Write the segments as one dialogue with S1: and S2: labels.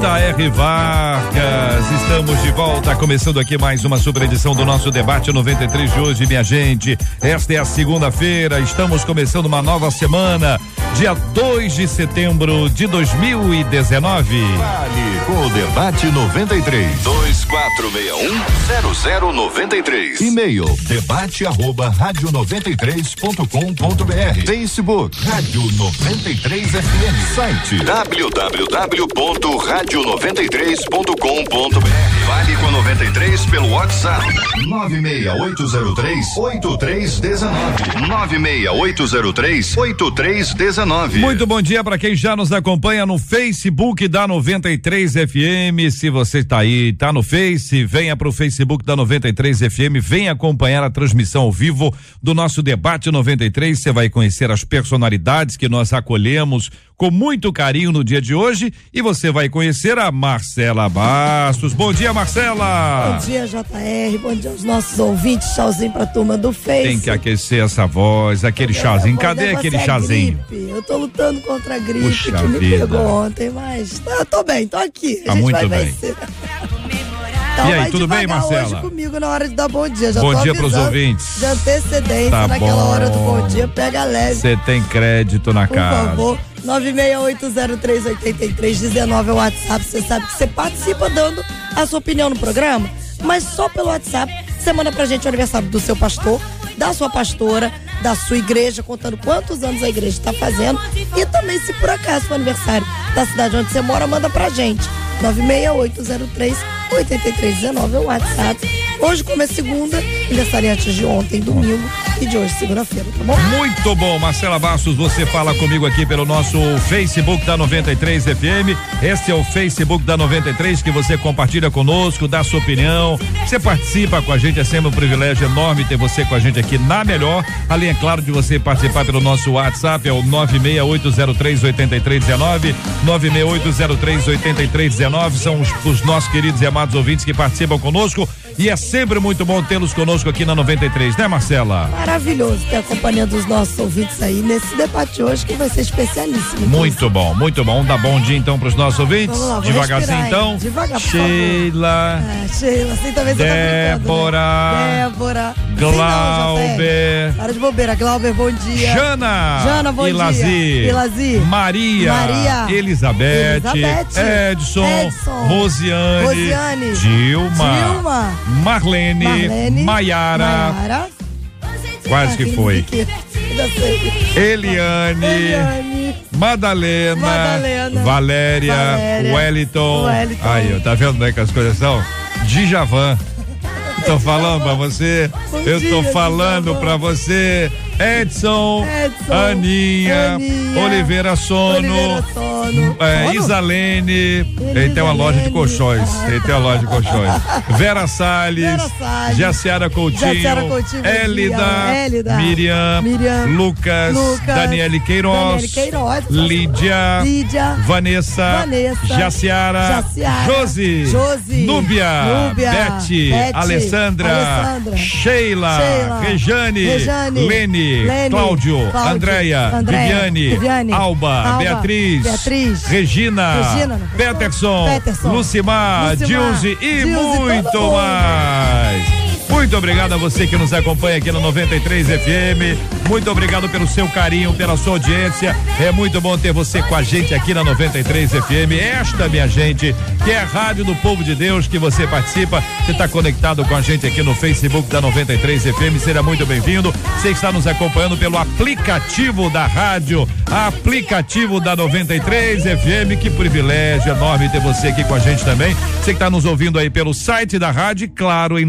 S1: J.R. Vargas. Estamos de volta, começando aqui mais uma super edição do nosso debate 93 de hoje, minha gente. Esta é a segunda-feira, estamos começando uma nova semana, dia 2 de setembro de 2019.
S2: Vale com o debate 93 2461 0093. E-mail debate arroba rádio 93.com.br. Facebook Rádio 93 FM. Site www radio93.com.br. Vale com 93 pelo WhatsApp. 96803 8319. 96803 8319.
S1: Muito bom dia para quem já nos acompanha no Facebook da 93 FM. Se você está aí, está no Face, venha para o Facebook da 93 FM, venha acompanhar a transmissão ao vivo do nosso debate 93. Você vai conhecer as personalidades que nós acolhemos com muito carinho no dia de hoje e você vai conhecer a Marcela Bastos. Bom dia, Marcela.
S3: Bom dia, JR. Bom dia aos nossos ouvintes. Tchauzinho pra turma do Face.
S1: Tem que aquecer essa voz, aquele chazinho. Cadê aquele
S3: é
S1: chazinho?
S3: Gripe. Eu tô lutando contra a gripe
S1: Puxa
S3: que me
S1: vida.
S3: pegou ontem, mas eu tô bem, tô aqui.
S1: Tá
S3: a gente
S1: muito
S3: vai
S1: bem.
S3: vencer.
S1: E aí,
S3: vai
S1: tudo bem, Marcela?
S3: Hoje comigo na hora de dar bom dia. Já
S1: Bom
S3: tô
S1: dia pros ouvintes.
S3: De antecedência,
S1: Tá
S3: naquela
S1: bom.
S3: hora do bom dia, pega leve.
S1: Você tem crédito na
S3: Por
S1: casa.
S3: favor, 968038319 é o WhatsApp. Você sabe que você participa dando a sua opinião no programa, mas só pelo WhatsApp. Você manda pra gente o aniversário do seu pastor, da sua pastora, da sua igreja, contando quantos anos a igreja está fazendo. E também, se por acaso for aniversário da cidade onde você mora, manda pra gente. 96803-8319 é o WhatsApp. Hoje, como é segunda, aniversariante de ontem, domingo, e de hoje, segunda-feira, tá bom?
S1: Muito bom, Marcela Bastos, você fala comigo aqui pelo nosso Facebook da 93 FM. Esse é o Facebook da 93 que você compartilha conosco, dá sua opinião. Você participa com a gente, é sempre um privilégio enorme ter você com a gente aqui na melhor. Além, é claro, de você participar pelo nosso WhatsApp, é o 968038319, 968038319. São os, os nossos queridos e amados ouvintes que participam conosco. E é sempre muito bom tê-los conosco aqui na 93, né, Marcela?
S3: Maravilhoso ter a companhia dos nossos ouvintes aí nesse debate hoje que vai ser especialíssimo.
S1: Muito bom, muito bom. Dá bom dia então para os nossos ouvintes.
S3: Vamos lá,
S1: Devagarzinho
S3: respirar,
S1: então.
S3: hein? Devagar,
S1: Sheila,
S3: É, Sheila, assim também
S1: Débora,
S3: tá brincando, né? Débora.
S1: Glauber,
S3: Para de bobeira, Glauber, bom dia.
S1: Jana,
S3: Jana, bom dia.
S1: Ilazi,
S3: Ilazi.
S1: Maria,
S3: Maria.
S1: Elizabeth,
S3: Elizabeth.
S1: Edson,
S3: Edson.
S1: Rosiane,
S3: Rosiane.
S1: Dilma,
S3: Dilma.
S1: Marlene,
S3: Marlene.
S1: Maiara, quase que foi. Eliane,
S3: Eliane.
S1: Madalena,
S3: Madalena,
S1: Valéria,
S3: Valéria,
S1: Wellington.
S3: Wellington.
S1: Aí, tá vendo né, que as coisas são? Djavan. Tô falando pra você,
S3: Bom
S1: eu tô
S3: dia,
S1: falando
S3: Djavan.
S1: pra você, Edson,
S3: Edson,
S1: Aninha,
S3: Aninha,
S1: Oliveira Sono,
S3: Oliveira Sono.
S1: é,
S3: Sono?
S1: Isalene, ele tem uma loja de colchões, ele tem uma loja de colchões. Vera Salles,
S3: Vera Salles,
S1: Jaciara Coutinho,
S3: Jaciara Coutinho.
S1: Élida,
S3: Élida,
S1: Miriam,
S3: Miriam,
S1: Lucas,
S3: Lucas,
S1: Daniele Queiroz,
S3: Daniele Queiroz,
S1: Lídia,
S3: Lídia,
S1: Vanessa,
S3: Vanessa,
S1: Jaciara,
S3: Jaciara,
S1: Josi,
S3: Josi,
S1: Núbia,
S3: Núbia,
S1: Beth,
S3: Beth,
S1: Alessandra,
S3: Alessandra,
S1: Sheila,
S3: Sheila,
S1: Rejane,
S3: Rejane,
S1: Lene,
S3: Lene,
S1: Cláudio,
S3: Cláudio,
S1: Andréia, Viviane,
S3: Viviane,
S1: Alba,
S3: Alba,
S1: Beatriz,
S3: Beatriz,
S1: Regina,
S3: Regina,
S1: Peterson,
S3: Peterson,
S1: Lucimar,
S3: Lucimar,
S1: Dilze e
S3: Dilze,
S1: muito mais. Muito obrigado a você que nos acompanha aqui no 93 FM. Muito obrigado pelo seu carinho, pela sua audiência. É muito bom ter você com a gente aqui na 93 FM. Esta, minha gente, que é a Rádio do Povo de Deus, que você participa. Você está conectado com a gente aqui no Facebook da 93 FM. Seja muito bem-vindo. Você está nos acompanhando pelo aplicativo da rádio, aplicativo da 93 FM. Que privilégio enorme ter você aqui com a gente também. Você que está nos ouvindo aí pelo site da rádio, claro, em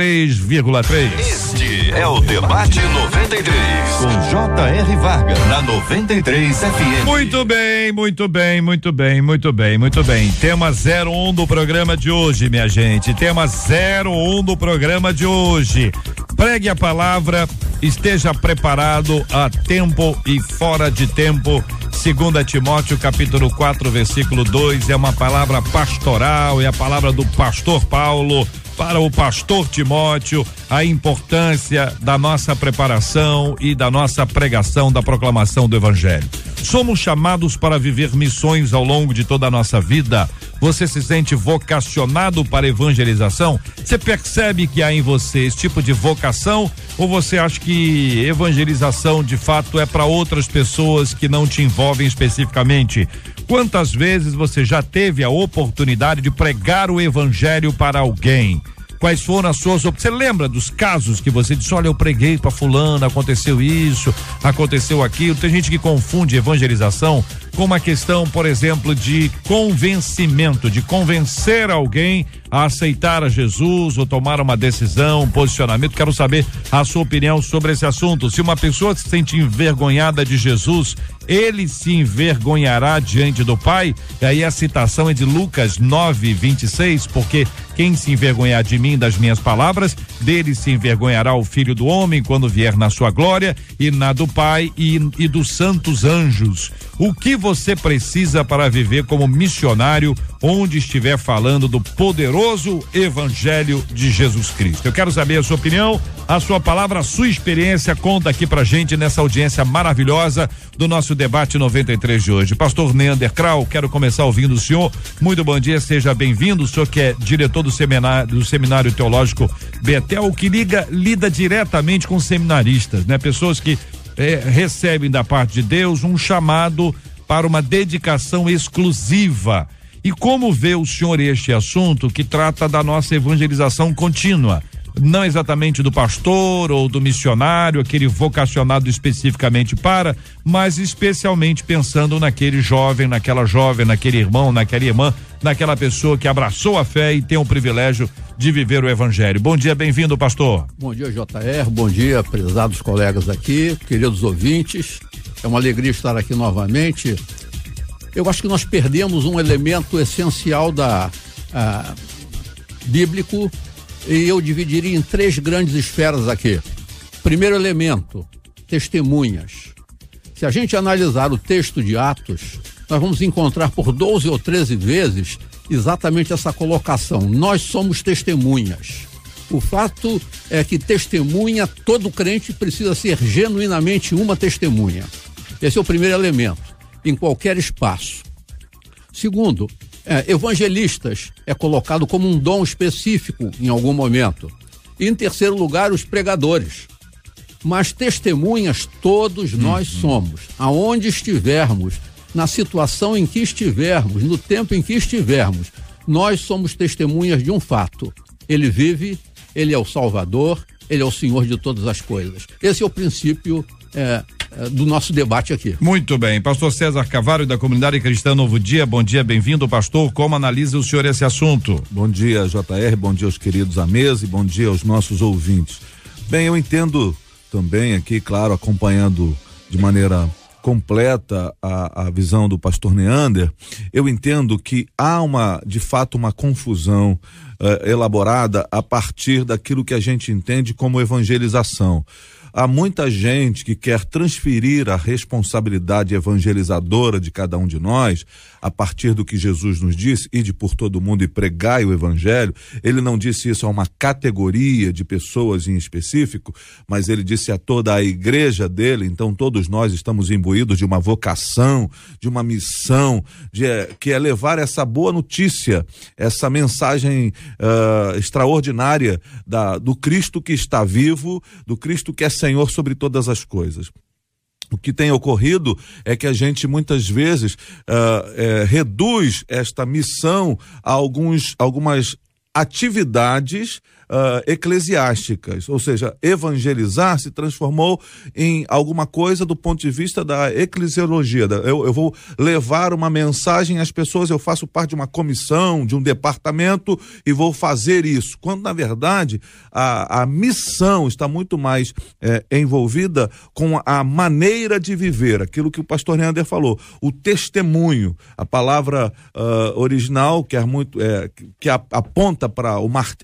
S1: 93,3.
S2: Este é o Debate 93, com J.R. Varga, na 93 FM.
S1: Muito bem, muito bem, muito bem, muito bem, muito bem. Tema 01 do programa de hoje, minha gente. Tema 01 do programa de hoje. Pregue a palavra, esteja preparado a tempo e fora de tempo. Segunda Timóteo capítulo 4, versículo 2 é uma palavra pastoral, é a palavra do pastor Paulo para o pastor Timóteo a importância da nossa preparação e da nossa pregação da proclamação do evangelho. Somos chamados para viver missões ao longo de toda a nossa vida. Você se sente vocacionado para evangelização? Você percebe que há em você esse tipo de vocação ou você acha que evangelização de fato é para outras pessoas que não te envolvem especificamente? Quantas vezes você já teve a oportunidade de pregar o evangelho para alguém? Quais foram as suas. Você lembra dos casos que você disse: olha, eu preguei para Fulano, aconteceu isso, aconteceu aquilo? Tem gente que confunde evangelização com uma questão, por exemplo, de convencimento, de convencer alguém a aceitar a Jesus ou tomar uma decisão, um posicionamento. Quero saber a sua opinião sobre esse assunto. Se uma pessoa se sente envergonhada de Jesus, ele se envergonhará diante do Pai? E aí a citação é de Lucas 9, 26, porque quem se envergonhar de mim, das minhas palavras, dele se envergonhará o Filho do Homem quando vier na sua glória e na do Pai e, e dos santos anjos. O que você precisa para viver como missionário onde estiver falando do poderoso Evangelho de Jesus Cristo? Eu quero saber a sua opinião, a sua palavra, a sua experiência. Conta aqui pra gente nessa audiência maravilhosa do nosso debate 93 de hoje. Pastor Neander Krau, quero começar ouvindo o senhor. Muito bom dia, seja bem-vindo. O senhor que é diretor do seminário, do seminário teológico Betel, que liga, lida diretamente com seminaristas, né? Pessoas que é, recebem da parte de Deus um chamado para uma dedicação exclusiva. E como vê o senhor este assunto que trata da nossa evangelização contínua? Não exatamente do pastor ou do missionário, aquele vocacionado especificamente para, mas especialmente pensando naquele jovem, naquela jovem, naquele irmão, naquela irmã, naquela pessoa que abraçou a fé e tem o privilégio de viver o evangelho. Bom dia, bem-vindo, pastor.
S4: Bom dia, JR. Bom dia, prezados colegas aqui, queridos ouvintes. É uma alegria estar aqui novamente. Eu acho que nós perdemos um elemento essencial da a, bíblico e eu dividiria em três grandes esferas aqui. Primeiro elemento, testemunhas. Se a gente analisar o texto de Atos, nós vamos encontrar por 12 ou 13 vezes exatamente essa colocação. Nós somos testemunhas. O fato é que testemunha, todo crente precisa ser genuinamente uma testemunha. Esse é o primeiro elemento, em qualquer espaço. Segundo, é, evangelistas é colocado como um dom específico em algum momento. E, em terceiro lugar, os pregadores. Mas testemunhas todos nós uhum. somos, aonde estivermos, na situação em que estivermos, no tempo em que estivermos, nós somos testemunhas de um fato. Ele vive, ele é o Salvador, ele é o Senhor de todas as coisas. Esse é o princípio é, do nosso debate aqui.
S1: Muito bem. Pastor César Cavalho, da Comunidade Cristã Novo Dia, bom dia, bem-vindo, pastor. Como analisa o senhor esse assunto?
S5: Bom dia, JR, bom dia aos queridos à mesa e bom dia aos nossos ouvintes. Bem, eu entendo também aqui, claro, acompanhando de maneira completa a, a visão do pastor Neander, eu entendo que há uma, de fato, uma confusão uh, elaborada a partir daquilo que a gente entende como evangelização. Há muita gente que quer transferir a responsabilidade evangelizadora de cada um de nós a partir do que Jesus nos disse, ide por todo mundo e pregai o evangelho. Ele não disse isso a uma categoria de pessoas em específico, mas ele disse a toda a igreja dele. Então todos nós estamos imbuídos de uma vocação, de uma missão, de, eh, que é levar essa boa notícia, essa mensagem uh, extraordinária da, do Cristo que está vivo, do Cristo que é Senhor sobre todas as coisas. O que tem ocorrido é que a gente muitas vezes uh, é, reduz esta missão a alguns, algumas atividades uh, eclesiásticas, ou seja, evangelizar se transformou em alguma coisa do ponto de vista da eclesiologia. Da, eu, eu vou levar uma mensagem às pessoas, eu faço parte de uma comissão, de um departamento e vou fazer isso. Quando, na verdade, a, a missão está muito mais é, envolvida com a maneira de viver, aquilo que o pastor Neander falou, o testemunho, a palavra uh, original que é muito é, que aponta para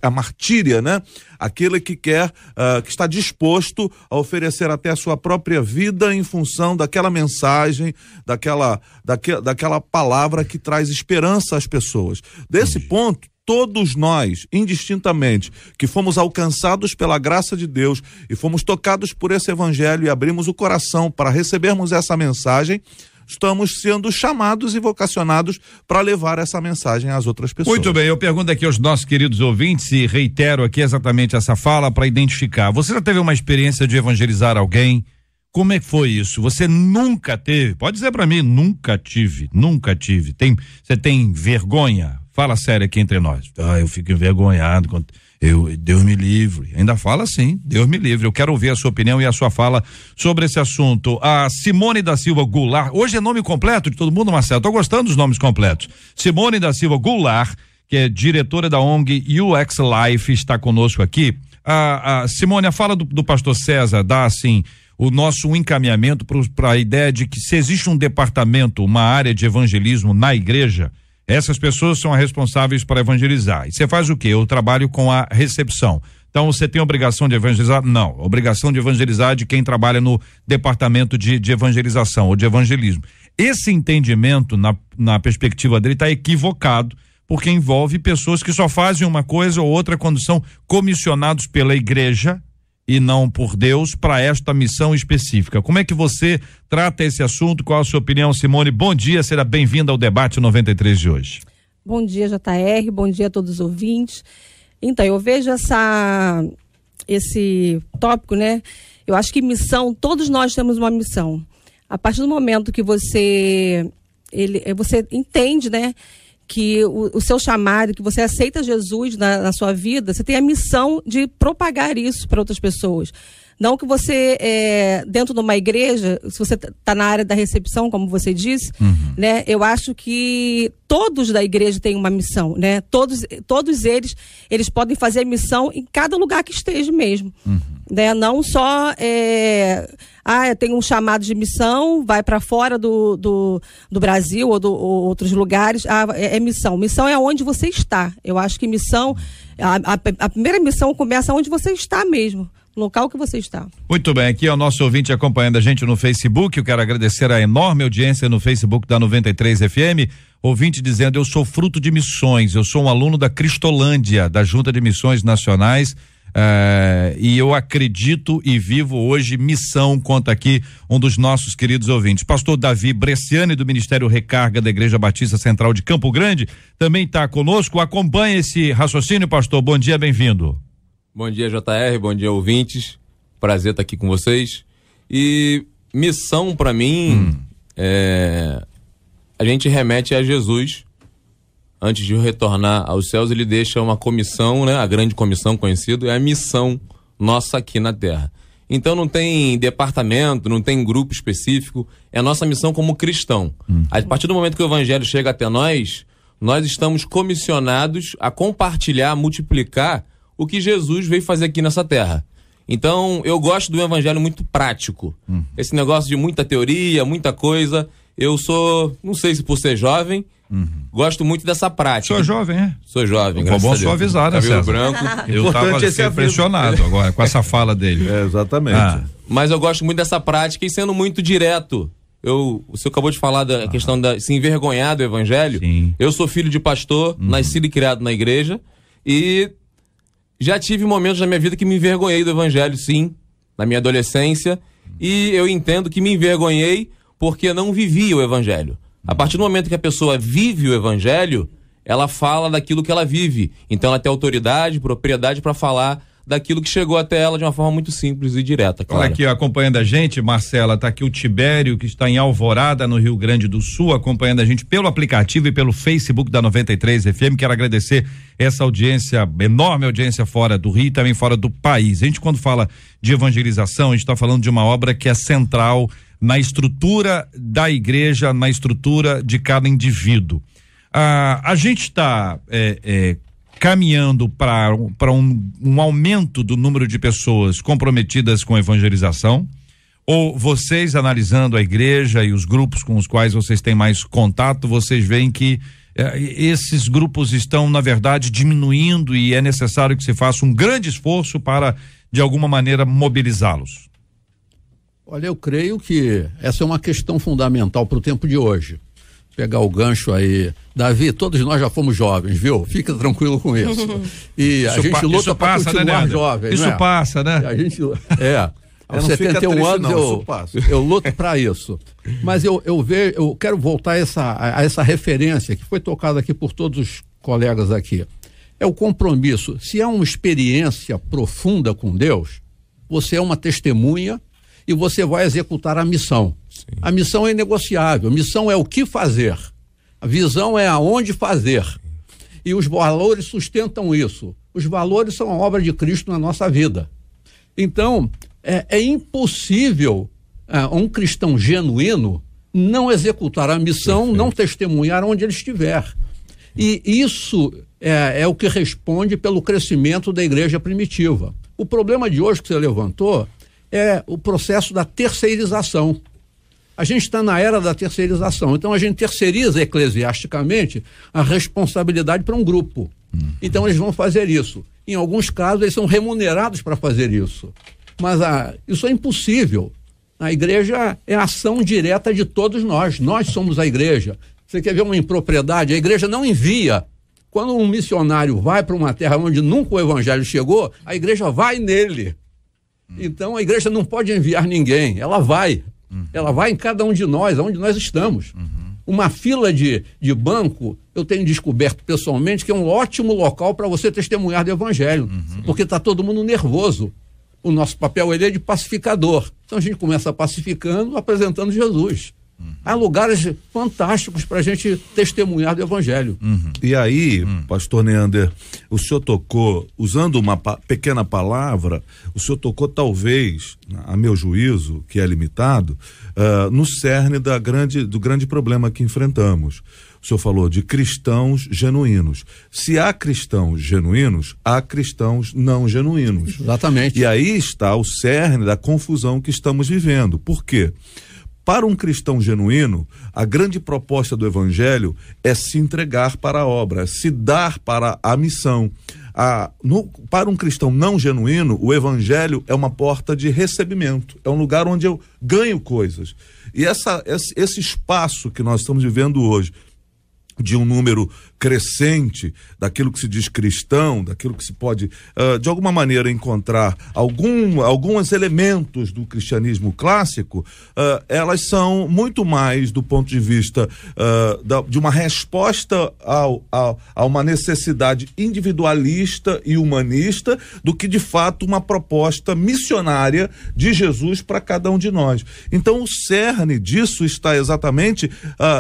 S5: a martíria, né? Aquele que quer, uh, que está disposto a oferecer até a sua própria vida em função daquela mensagem, daquela, daque, daquela palavra que traz esperança às pessoas. Desse ponto, todos nós, indistintamente, que fomos alcançados pela graça de Deus e fomos tocados por esse evangelho e abrimos o coração para recebermos essa mensagem, estamos sendo chamados e vocacionados para levar essa mensagem às outras pessoas.
S1: Muito bem, eu pergunto aqui aos nossos queridos ouvintes e reitero aqui exatamente essa fala para identificar. Você já teve uma experiência de evangelizar alguém? Como é que foi isso? Você nunca teve? Pode dizer para mim, nunca tive, nunca tive. Tem, você tem vergonha? Fala sério aqui entre nós. Ah, eu fico envergonhado. Quando eu, Deus me livre. Ainda fala assim, Deus me livre. Eu quero ouvir a sua opinião e a sua fala sobre esse assunto. A Simone da Silva Goulart, hoje é nome completo de todo mundo, Marcelo. Tô gostando dos nomes completos. Simone da Silva Goulart, que é diretora da ONG UX Life, está conosco aqui. A, a Simone, a fala do, do pastor César dá assim o nosso encaminhamento para a ideia de que se existe um departamento, uma área de evangelismo na igreja, essas pessoas são responsáveis para evangelizar. E você faz o quê? Eu trabalho com a recepção. Então você tem obrigação de evangelizar? Não. Obrigação de evangelizar de quem trabalha no departamento de, de evangelização ou de evangelismo. Esse entendimento, na, na perspectiva dele, está equivocado, porque envolve pessoas que só fazem uma coisa ou outra quando são comissionados pela igreja e não por Deus para esta missão específica. Como é que você trata esse assunto? Qual a sua opinião, Simone? Bom dia, seja bem-vinda ao debate 93 de hoje.
S6: Bom dia, JR, bom dia a todos os ouvintes. Então, eu vejo essa esse tópico, né? Eu acho que missão, todos nós temos uma missão. A partir do momento que você ele você entende, né, que o, o, seu chamado, que você aceita Jesus na, na, sua vida, você tem a missão de propagar isso para outras pessoas. Não que você, é, dentro de uma igreja, se você está na área da recepção, como você disse, uhum. né, eu acho que todos da igreja têm uma missão, né? Todos, todos eles, eles podem fazer a missão em cada lugar que esteja mesmo. Uhum. Né? Não só. É, ah, tem um chamado de missão, vai para fora do, do, do, Brasil ou, do, ou outros lugares. Ah, é, é, missão. Missão é onde você está. Eu acho que missão. A, a, a primeira missão começa onde você está mesmo local que você está.
S1: Muito bem, aqui é o nosso ouvinte acompanhando a gente no Facebook. Eu quero agradecer a enorme audiência no Facebook da 93 FM. Ouvinte dizendo: Eu sou fruto de missões, eu sou um aluno da Cristolândia, da Junta de Missões Nacionais. Uh, e eu acredito e vivo hoje missão, conta aqui um dos nossos queridos ouvintes. Pastor Davi Bresciani, do Ministério Recarga da Igreja Batista Central de Campo Grande, também está conosco. Acompanhe esse raciocínio, pastor. Bom dia, bem-vindo.
S7: Bom dia, JR. Bom dia, ouvintes. Prazer estar aqui com vocês. E missão para mim hum. é a gente remete a Jesus. Antes de retornar aos céus, ele deixa uma comissão, né? A grande comissão conhecida é a missão nossa aqui na Terra. Então não tem departamento, não tem grupo específico, é a nossa missão como cristão. Hum. A partir do momento que o evangelho chega até nós, nós estamos comissionados a compartilhar, a multiplicar o que Jesus veio fazer aqui nessa terra. Então, eu gosto do evangelho muito prático. Hum. Esse negócio de muita teoria, muita coisa. Eu sou, não sei se por ser jovem, uhum. gosto muito dessa prática.
S1: Sou jovem, é?
S7: Sou jovem,
S1: Foi bom suavizar, né, César?
S7: branco.
S1: Eu estava assim, impressionado agora com essa fala dele.
S5: É, exatamente. Ah.
S7: Mas eu gosto muito dessa prática e sendo muito direto. Eu, o senhor acabou de falar da ah. questão da se envergonhar do evangelho. Sim. Eu sou filho de pastor, uhum. nascido e criado na igreja. E já tive momentos na minha vida que me envergonhei do evangelho, sim, na minha adolescência, e eu entendo que me envergonhei porque não vivia o evangelho. A partir do momento que a pessoa vive o evangelho, ela fala daquilo que ela vive. Então ela tem autoridade, propriedade para falar daquilo que chegou até ela de uma forma muito simples e direta. Claro.
S1: Olha aqui, acompanhando a gente, Marcela, tá aqui o Tibério, que está em Alvorada, no Rio Grande do Sul, acompanhando a gente pelo aplicativo e pelo Facebook da 93 FM. Quero agradecer essa audiência, enorme audiência fora do Rio e também fora do país. A gente, quando fala de evangelização, a gente está falando de uma obra que é central na estrutura da igreja, na estrutura de cada indivíduo. Ah, a gente está é, é, caminhando para um, um aumento do número de pessoas comprometidas com evangelização? Ou vocês, analisando a igreja e os grupos com os quais vocês têm mais contato, vocês veem que eh, esses grupos estão, na verdade, diminuindo e é necessário que se faça um grande esforço para, de alguma maneira, mobilizá-los?
S4: Olha, eu creio que essa é uma questão fundamental para o tempo de hoje pegar o gancho aí. Davi, todos nós já fomos jovens, viu? Fica tranquilo com isso. E isso a gente luta para né, continuar né, jovem.
S1: Isso
S4: é?
S1: passa, né?
S4: A gente, é. Aos 71 anos não, eu, eu luto para isso. Mas eu, eu, vejo, eu quero voltar a essa, a essa referência que foi tocada aqui por todos os colegas aqui. É o compromisso. Se é uma experiência profunda com Deus, você é uma testemunha e você vai executar a missão. Sim. A missão é negociável. A missão é o que fazer. A visão é aonde fazer. E os valores sustentam isso. Os valores são a obra de Cristo na nossa vida. Então, é, é impossível é, um cristão genuíno não executar a missão, Perfeito. não testemunhar onde ele estiver. E isso é, é, o que responde pelo crescimento da igreja primitiva. O problema de hoje que você levantou é o processo da terceirização. A gente está na era da terceirização. Então a gente terceiriza eclesiasticamente a responsabilidade para um grupo. Uhum. Então eles vão fazer isso. Em alguns casos, eles são remunerados para fazer isso. Mas a, isso é impossível. A igreja é a ação direta de todos nós. Nós somos a igreja. Você quer ver uma impropriedade? A igreja não envia. Quando um missionário vai para uma terra onde nunca o evangelho chegou, a igreja vai nele. Uhum. Então a igreja não pode enviar ninguém, ela vai. Uhum. Ela vai em cada um de nós, aonde nós estamos. Uhum. Uma fila de, de banco, eu tenho descoberto pessoalmente que é um ótimo local para você testemunhar do evangelho, uhum. porque está todo mundo nervoso. O nosso papel ele é de pacificador. Então a gente começa pacificando, apresentando Jesus. Uhum. Há lugares fantásticos para a gente testemunhar do Evangelho.
S5: Uhum. E aí, uhum. Pastor Neander, o senhor tocou, usando uma pa pequena palavra, o senhor tocou talvez, a meu juízo, que é limitado, uh, no cerne da grande, do grande problema que enfrentamos. O senhor falou de cristãos genuínos. Se há cristãos genuínos, há cristãos não genuínos.
S4: Exatamente.
S5: E aí está o cerne da confusão que estamos vivendo. Por quê? Para um cristão genuíno, a grande proposta do evangelho é se entregar para a obra, se dar para a missão. A, no, para um cristão não genuíno, o evangelho é uma porta de recebimento, é um lugar onde eu ganho coisas. E essa, esse, esse espaço que nós estamos vivendo hoje, de um número crescente daquilo que se diz cristão, daquilo que se pode, uh, de alguma maneira, encontrar algum, alguns elementos do cristianismo clássico, uh, elas são muito mais do ponto de vista uh, da, de uma resposta ao, ao, a uma necessidade individualista e humanista do que, de fato, uma proposta missionária de Jesus para cada um de nós. Então, o cerne disso está exatamente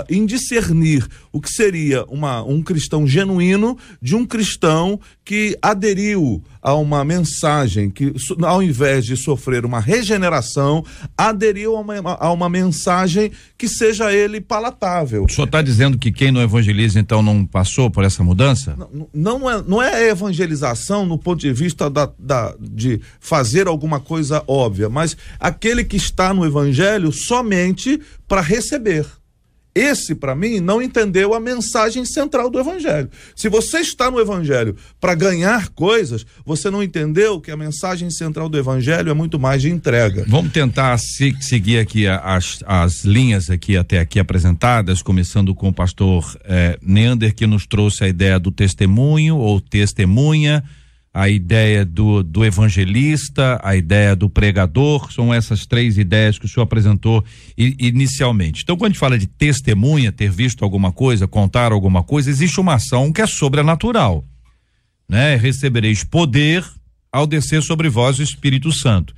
S5: em discernir o que seria uma, um cristão genuíno de um cristão que aderiu a uma mensagem que, ao invés de sofrer uma regeneração, aderiu a uma, a uma mensagem que seja ele palatável.
S1: O senhor está dizendo que quem não evangeliza, então, não passou por essa mudança?
S5: Não, não, é, não é evangelização no ponto de vista da, da, de fazer alguma coisa óbvia, mas aquele que está no evangelho somente para receber. Esse, para mim, não entendeu a mensagem central do Evangelho. Se você está no Evangelho para ganhar coisas, você não entendeu que a mensagem central do Evangelho é muito mais de entrega.
S1: Vamos tentar se, seguir aqui as, as linhas aqui até aqui apresentadas, começando com o pastor eh, Neander, que nos trouxe a ideia do testemunho ou testemunha a ideia do, do evangelista, a ideia do pregador, são essas três ideias que o senhor apresentou inicialmente. Então, quando a gente fala de testemunha, ter visto alguma coisa, contar alguma coisa, existe uma ação que é sobrenatural, né? Recebereis poder ao descer sobre vós o Espírito Santo.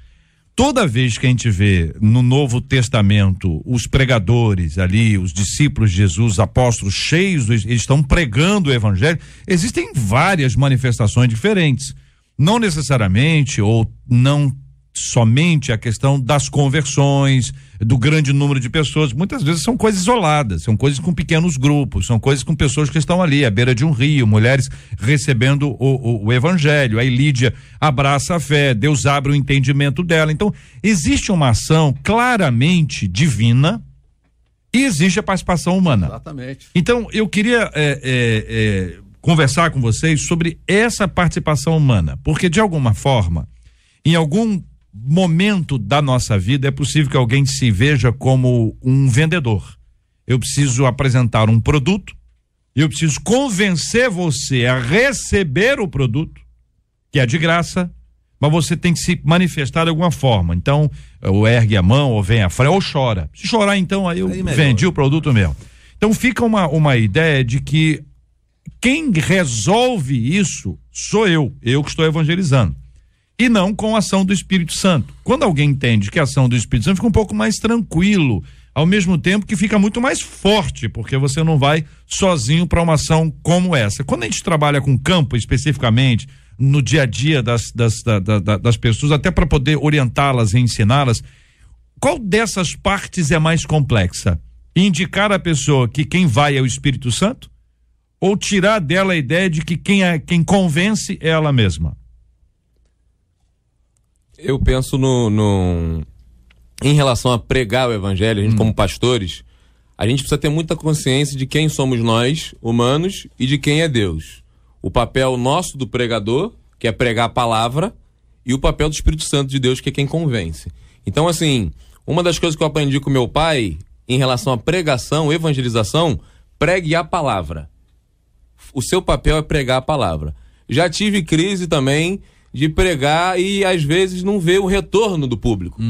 S1: Toda vez que a gente vê no Novo Testamento os pregadores ali, os discípulos de Jesus, os apóstolos cheios, eles estão pregando o evangelho, existem várias manifestações diferentes. Não necessariamente ou não somente a questão das conversões, do grande número de pessoas. Muitas vezes são coisas isoladas, são coisas com pequenos grupos, são coisas com pessoas que estão ali à beira de um rio, mulheres recebendo o, o, o evangelho. Aí Lídia abraça a fé, Deus abre o entendimento dela. Então, existe uma ação claramente divina e existe a participação humana.
S4: Exatamente.
S1: Então, eu queria é, é, é, conversar com vocês sobre essa participação humana, porque de alguma forma, em algum momento da nossa vida é possível que alguém se veja como um vendedor. Eu preciso apresentar um produto, eu preciso convencer você a receber o produto, que é de graça, mas você tem que se manifestar de alguma forma. Então, ou ergue a mão, ou vem à frente, ou chora. Se chorar, então, aí eu
S5: Aí
S1: vendi o produto mesmo. Então, fica uma, uma ideia de que quem resolve isso sou eu, eu que estou evangelizando e não com a ação do Espírito Santo. Quando alguém entende que a ação do Espírito Santo fica um pouco mais tranquilo, ao mesmo tempo que fica muito mais forte, porque você não vai sozinho para uma ação como essa. Quando a gente trabalha com campo especificamente, no dia a dia das, das, da, da, das pessoas, até para poder orientá-las e ensiná-las, qual dessas partes é mais complexa? Indicar a pessoa que quem vai é o Espírito Santo? Ou tirar dela a ideia de que quem, é, quem convence é ela mesma?
S7: Eu penso no, no- Em relação a pregar o evangelho, a gente, como pastores, a gente precisa ter muita consciência de quem somos nós, humanos, e de quem é Deus. O papel nosso do pregador, que é pregar a palavra, e o papel do Espírito Santo de Deus, que é quem convence. Então, assim, uma das coisas que eu aprendi com meu pai em relação à pregação, evangelização, pregue a palavra o seu papel é pregar a palavra. Já tive crise também de pregar e às vezes não ver o retorno do público.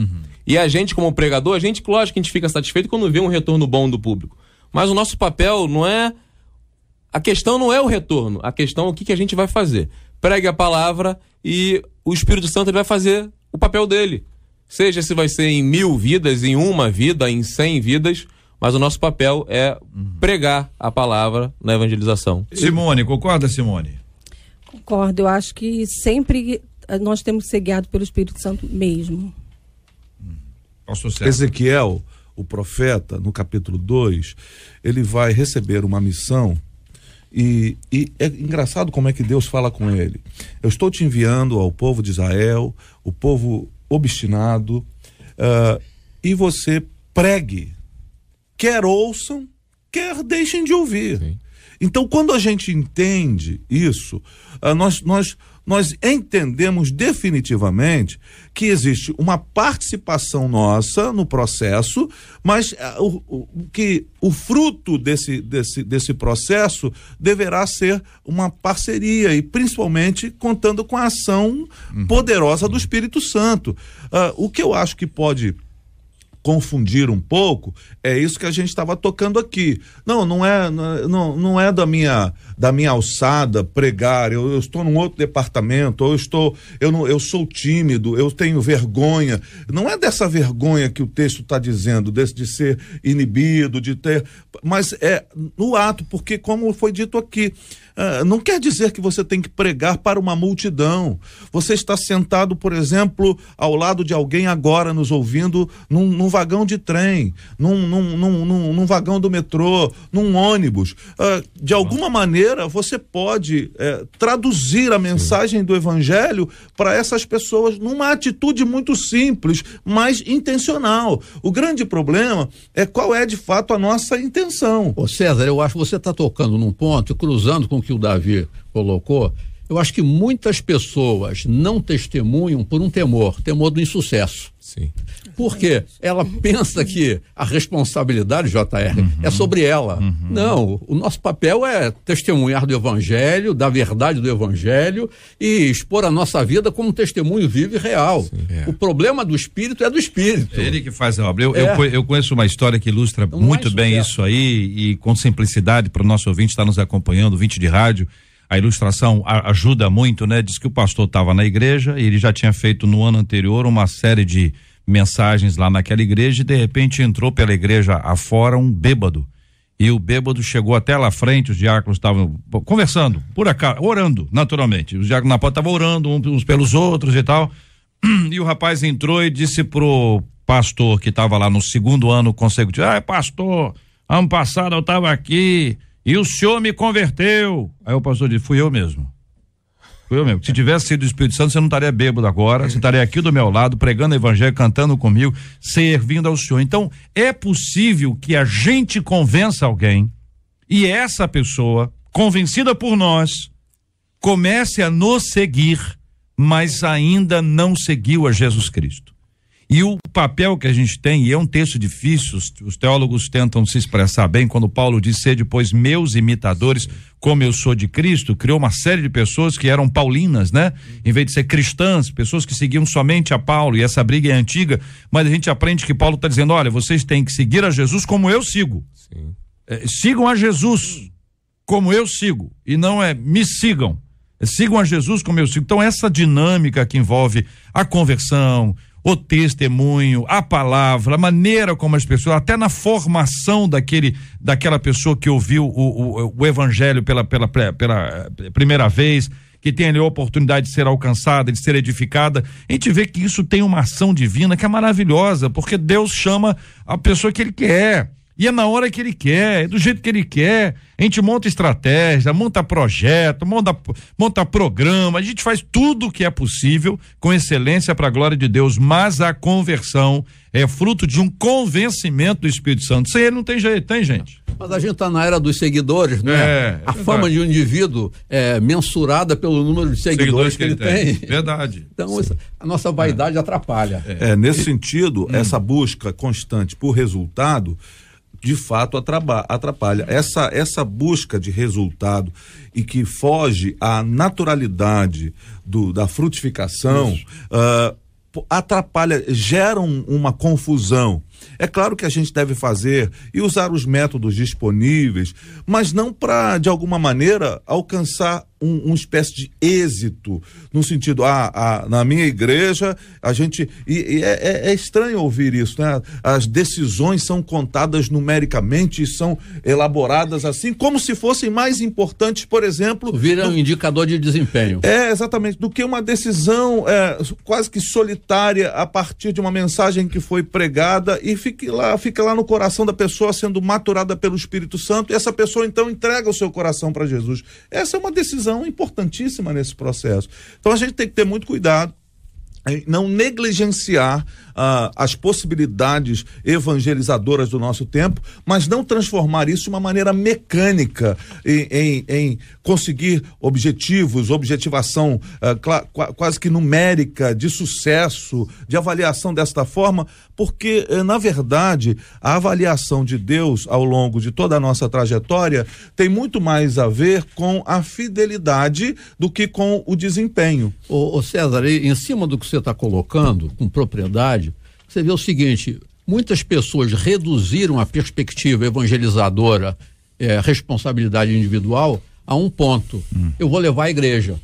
S7: E a gente, como pregador, a gente, lógico que a gente fica satisfeito quando vê um retorno bom do público. Mas o nosso papel não é. A questão não é o retorno, a questão é o que, que a gente vai fazer. Pregue a palavra e o Espírito Santo vai fazer o papel dele. Seja se vai ser em mil vidas, em uma vida, em cem vidas, mas o nosso papel é pregar a palavra na evangelização.
S1: Simone, concorda, Simone?
S6: Concordo, eu acho que sempre eh, nós temos que ser guiados pelo Espírito Santo mesmo.
S5: Ezequiel, o profeta, no capítulo 2, ele vai receber uma missão e, e é engraçado como é que Deus fala com ele. Eu estou te enviando ao povo de Israel, o povo obstinado, ah, e você pregue. Quer ouçam, quer deixem de ouvir.
S7: Sim.
S5: Então, quando a gente entende isso, ah, nós, nós, nós entendemos definitivamente que existe uma participação nossa no processo, mas ah, o, o- que o fruto desse, desse, desse processo deverá ser uma parceria e principalmente contando com a ação poderosa do Espírito Santo. Ah, o que eu acho que pode confundir um pouco, é isso que a gente estava tocando aqui. Não, não é, não, não é da minha da minha alçada pregar. Eu, eu estou num outro departamento, ou eu estou, eu não, eu sou tímido, eu tenho vergonha. Não é dessa vergonha que o texto está dizendo, desse de ser inibido, de ter, mas é no ato, porque como foi dito aqui, ah, não quer dizer que você tem que pregar para uma multidão. Você está sentado, por exemplo, ao lado de alguém agora nos ouvindo num, num vagão de trem, num, num, num, num- vagão do metrô, num ônibus. Ah, de alguma maneira, você pode eh, traduzir a mensagem do evangelho para essas pessoas numa atitude muito simples, mas intencional. O grande problema é qual é de fato a nossa intenção.
S4: Ô César, eu acho que você está tocando num ponto, cruzando com o que o Davi colocou. Eu acho que muitas pessoas não testemunham por um temor, temor do insucesso.
S7: Sim.
S4: Porque ela pensa que a responsabilidade, JR, é sobre ela. Não, o nosso papel é testemunhar do Evangelho, da verdade do Evangelho e expor a nossa vida como um testemunho vivo e real. O problema do Espírito é do Espírito.
S1: É Ele que faz a obra. Eu,
S4: É.
S1: eu, eu conheço uma história que ilustra
S4: Não
S1: muito
S4: é
S1: bem isso aí e com simplicidade para o nosso ouvinte estar nos acompanhando, ouvinte de rádio. A ilustração ajuda muito, né? Diz que o pastor estava na igreja e ele já tinha feito no ano anterior uma série de mensagens lá naquela igreja e de repente entrou pela igreja afora um bêbado. E o bêbado chegou até lá frente, os diáconos estavam conversando, por acaso, orando, naturalmente. Os diáconos na porta estavam orando uns pelos outros e tal. E o rapaz entrou e disse pro pastor que estava lá no segundo ano consecutivo: Ah, pastor, ano passado eu estava aqui e o senhor me converteu. Aí o pastor disse: Fui eu mesmo. Fui eu mesmo. Se tivesse sido o Espírito Santo, você não estaria bêbado agora, você estaria aqui do meu lado, pregando o evangelho, cantando comigo, servindo ao Senhor. Então, é possível que a gente convença alguém e essa pessoa, convencida por nós, comece a nos seguir, mas ainda não seguiu a Jesus Cristo. E o papel que a gente tem, e é um texto difícil, os, os teólogos tentam se expressar bem, quando Paulo diz ser depois meus imitadores, como eu sou de Cristo, criou uma série de pessoas que eram paulinas, né? Em vez de ser cristãs, pessoas que seguiam somente a Paulo, e essa briga é antiga, mas a gente aprende que Paulo está dizendo: olha, vocês têm que seguir a Jesus como eu sigo. É, sigam a Jesus como eu sigo, e não é me sigam. É, sigam a Jesus como eu sigo. Então, essa dinâmica que envolve a conversão, o testemunho, a palavra, a maneira como as pessoas, até na formação daquele, daquela pessoa que ouviu o, o, o evangelho pela, pela, pela primeira vez, que tem ali a oportunidade de ser alcançada, de ser edificada, a gente vê que isso tem uma ação divina que é maravilhosa, porque Deus chama a pessoa que ele quer. E é na hora que ele quer, é do jeito que ele quer. A gente monta estratégia, monta projeto, monta, monta programa, a gente faz tudo o que é possível com excelência para a glória de Deus, mas a conversão é fruto de um convencimento do Espírito Santo. Sem ele não tem jeito, tem gente.
S4: Mas a gente está na era dos seguidores, né?
S1: É,
S4: a
S1: é
S4: fama de um indivíduo é mensurada pelo número de seguidores,
S1: Seguidores que ele tem. Verdade.
S4: Então, isso- a nossa vaidade atrapalha.
S5: É, nesse sentido, essa busca constante por resultado, de fato atrapalha. Essa, essa busca de resultado e que foge à naturalidade do, da frutificação, po- atrapalha, geram uma confusão. É claro que a gente deve fazer e usar os métodos disponíveis, mas não para, de alguma maneira, alcançar um, uma espécie de êxito, no sentido, ah, ah, na minha igreja, a gente. E, e é, é- é estranho ouvir isso, né? As decisões são contadas numericamente e são elaboradas assim, como se fossem mais importantes, por exemplo.
S4: Vira um indicador de desempenho.
S5: É, exatamente, do que uma decisão é, quase que solitária a partir de uma mensagem que foi pregada e fique lá, fica lá no coração da pessoa sendo maturada pelo Espírito Santo e essa pessoa então entrega o seu coração para Jesus. Essa é uma decisão importantíssima nesse processo. Então a gente tem que ter muito cuidado em não negligenciar ah, as possibilidades evangelizadoras do nosso tempo, mas não transformar isso de uma maneira mecânica em, em- em conseguir objetivos, objetivação ah, quase que numérica de sucesso, de avaliação desta forma, porque eh, na verdade a avaliação de Deus ao longo de toda a nossa trajetória tem muito mais a ver com a fidelidade do que com o desempenho.
S4: Ô César, em cima do que você está colocando, com propriedade, você vê o seguinte: muitas pessoas reduziram a perspectiva evangelizadora, eh, responsabilidade individual, a um ponto. Eu vou levar a igreja.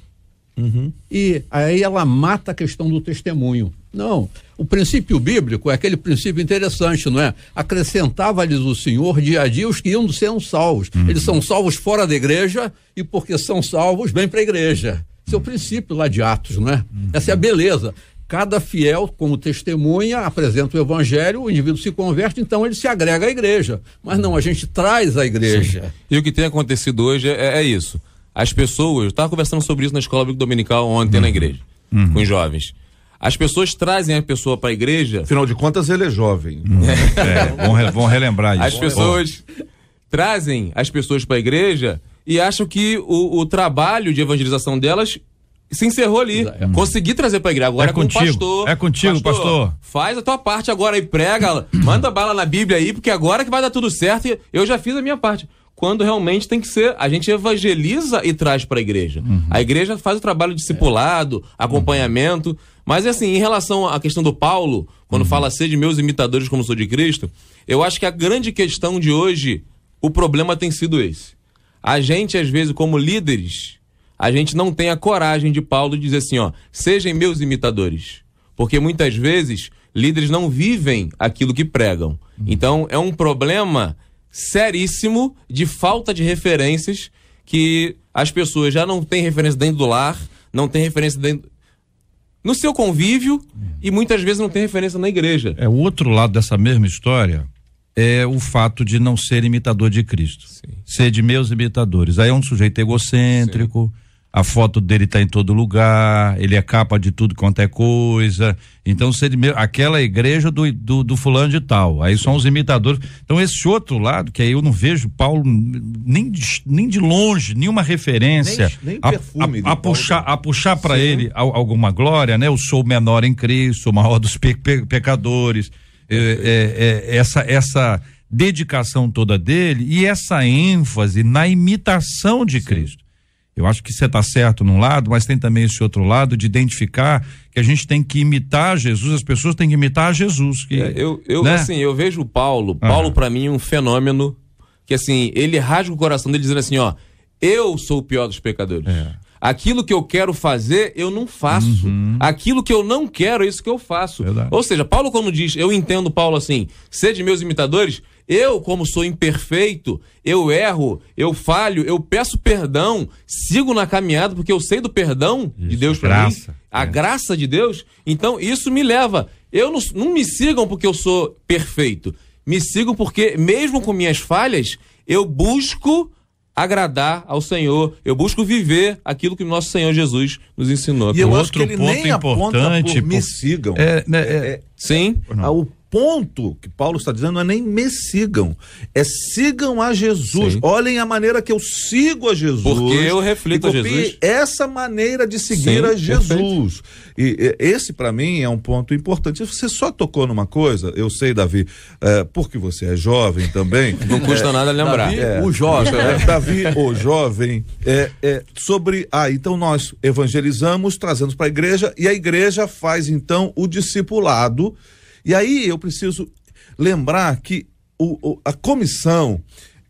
S4: E aí ela mata a questão do testemunho. Não. O princípio bíblico é aquele princípio interessante, não é? Acrescentava-lhes o Senhor dia a dia os que iam sendo salvos. Eles são salvos fora da igreja e porque são salvos, vêm para a igreja. Esse é o princípio lá de Atos, não é? Essa é a beleza. Cada fiel, como testemunha, apresenta o evangelho, o indivíduo se converte, então ele se agrega à igreja. Mas não, a gente traz a igreja.
S7: E o que tem acontecido hoje é, é isso. As pessoas, eu estava conversando sobre isso na escola bíblica dominical ontem na igreja, com os jovens. As pessoas trazem a pessoa para a igreja,
S5: Afinal de contas, ele é jovem.
S1: É, vão, re- vão relembrar isso.
S7: as pessoas trazem as pessoas para a igreja e acham que o, o trabalho de evangelização delas se encerrou ali. Consegui trazer para a igreja. Agora
S1: É
S7: é, com o
S1: contigo,
S7: pastor.
S1: é contigo, pastor.
S7: Faz a tua parte agora aí, prega, manda bala na Bíblia aí, porque agora que vai dar tudo certo e eu já fiz a minha parte. Quando realmente tem que ser, a gente evangeliza e traz para a igreja. A igreja faz o trabalho discipulado, acompanhamento. Mas assim, em relação à questão do Paulo, quando fala ser de meus imitadores como sou de Cristo, eu acho que a grande questão de hoje, o problema tem sido esse. A gente, às vezes, como líderes, a gente não tem a coragem de Paulo dizer assim, ó, sejam meus imitadores. Porque muitas vezes líderes não vivem aquilo que pregam. Então é um problema seríssimo de falta de referências que as pessoas já não têm referência dentro do lar, não têm referência dentro no seu convívio e muitas vezes não tem referência na igreja.
S1: É o outro lado dessa mesma história é o fato de não ser imitador de Cristo.
S7: Sim.
S1: Ser de meus imitadores. Aí é um sujeito egocêntrico, a foto dele está em todo lugar, ele é capa de tudo quanto é coisa. Então, ser de meu, aquela igreja do, do, do fulano de tal. Aí são os imitadores. Então, esse outro lado, que aí eu não vejo Paulo nem de, nem de longe, nenhuma referência
S5: Nem- nem
S1: a,
S5: perfume
S1: a, a
S5: Paulo.
S1: puxar, a puxar para ele al- alguma glória, né? Eu sou o menor em Cristo, o maior dos pe- pe- pecadores. É, é, é, essa, essa dedicação toda dele e essa ênfase na imitação de Cristo. Eu acho que você está certo num lado, mas tem também esse outro lado de identificar que a gente tem que imitar Jesus, as pessoas têm que imitar Jesus. Que,
S7: É, eu, eu
S1: né?
S7: assim, eu vejo o Paulo, Paulo
S1: Aham.
S7: pra mim é um fenômeno que assim, ele rasga o coração dele dizendo assim, ó, eu sou o pior dos pecadores.
S1: É.
S7: Aquilo que eu quero fazer, eu não faço. Aquilo que eu não quero, é isso que eu faço.
S1: Uhum. Verdade.
S7: Ou seja, Paulo quando diz, eu entendo Paulo assim, sede meus imitadores, eu como sou imperfeito, eu erro, eu falho, eu peço perdão, sigo na caminhada porque eu sei do perdão de
S1: Isso,
S7: Deus pra
S1: graça.
S7: mim, a
S1: É.
S7: graça de Deus. Então, isso me leva. Eu não, não me sigam porque eu sou perfeito. Me sigam porque, mesmo com minhas falhas, eu busco agradar ao Senhor. Eu busco viver aquilo que o nosso Senhor Jesus nos ensinou.
S5: E eu
S1: Outro
S5: acho que ele
S1: ponto
S5: nem
S1: importante,
S5: por me sigam.
S1: É, né, é-
S7: Sim.
S5: Ah, O ponto que Paulo está dizendo não é nem me sigam, é sigam a Jesus.
S7: Sim.
S5: Olhem a maneira que eu sigo a Jesus.
S7: Porque eu reflito a Jesus.
S5: Essa maneira de seguir
S7: Sim,
S5: a Jesus. E, e, esse para mim é um ponto importante. Você só tocou numa coisa, eu sei, Davi, é, porque você é jovem também.
S7: Não custa nada lembrar.
S4: Davi,
S5: É.
S4: o jovem.
S5: É, Davi, o jovem, é, é, sobre. Ah, então nós evangelizamos, trazemos para a igreja, e a igreja faz então o discipulado. E aí eu preciso lembrar que o, o- a comissão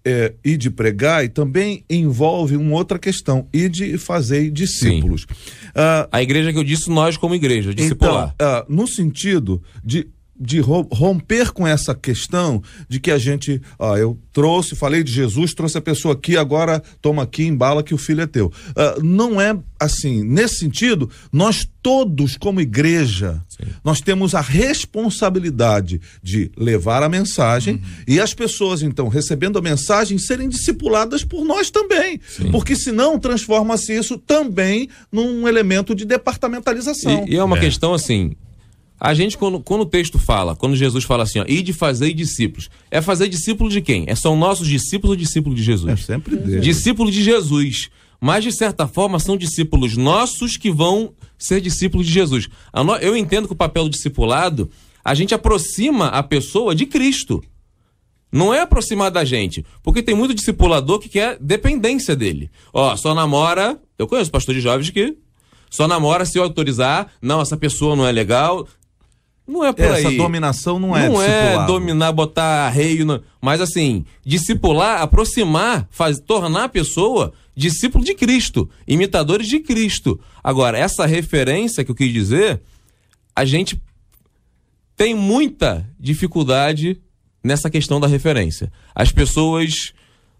S5: é, e de pregar e também envolve uma outra questão, e de fazer discípulos. Ah,
S7: A igreja que eu disse, nós como igreja, discipular.
S5: então, ah, no sentido de, de ro- romper com essa questão de que a gente, ah, eu trouxe, falei de Jesus, trouxe a pessoa aqui, agora toma aqui, embala que o filho é teu. Ah, não é assim. Nesse sentido, nós todos, como igreja, nós temos a responsabilidade de levar a mensagem e as pessoas, então, recebendo a mensagem, serem discipuladas por nós também. Porque senão transforma-se isso também num elemento de departamentalização.
S7: E, e é uma questão assim. A gente, quando, quando o texto fala, quando Jesus fala assim, ó, e de fazer discípulos, é fazer discípulo de quem? É, são nossos discípulos ou discípulos de Jesus?
S5: É sempre dele.
S7: Discípulos de Jesus. Mas, de certa forma, são discípulos nossos que vão ser discípulos de Jesus. Eu entendo que o papel do discipulado, a gente aproxima a pessoa de Cristo. Não é aproximar da gente. Porque tem muito discipulador que quer dependência dele. Ó, só namora. Eu conheço pastor de jovens que só namora se autorizar. Não, essa pessoa não é legal. Não é por
S5: Essa
S7: aí.
S5: dominação não é
S7: Não é dominar, botar reio. não. Mas assim, discipular, aproximar, faz, tornar a pessoa discípulo de Cristo, imitadores de Cristo. Agora, essa referência que eu quis dizer, a gente tem muita dificuldade nessa questão da referência. As pessoas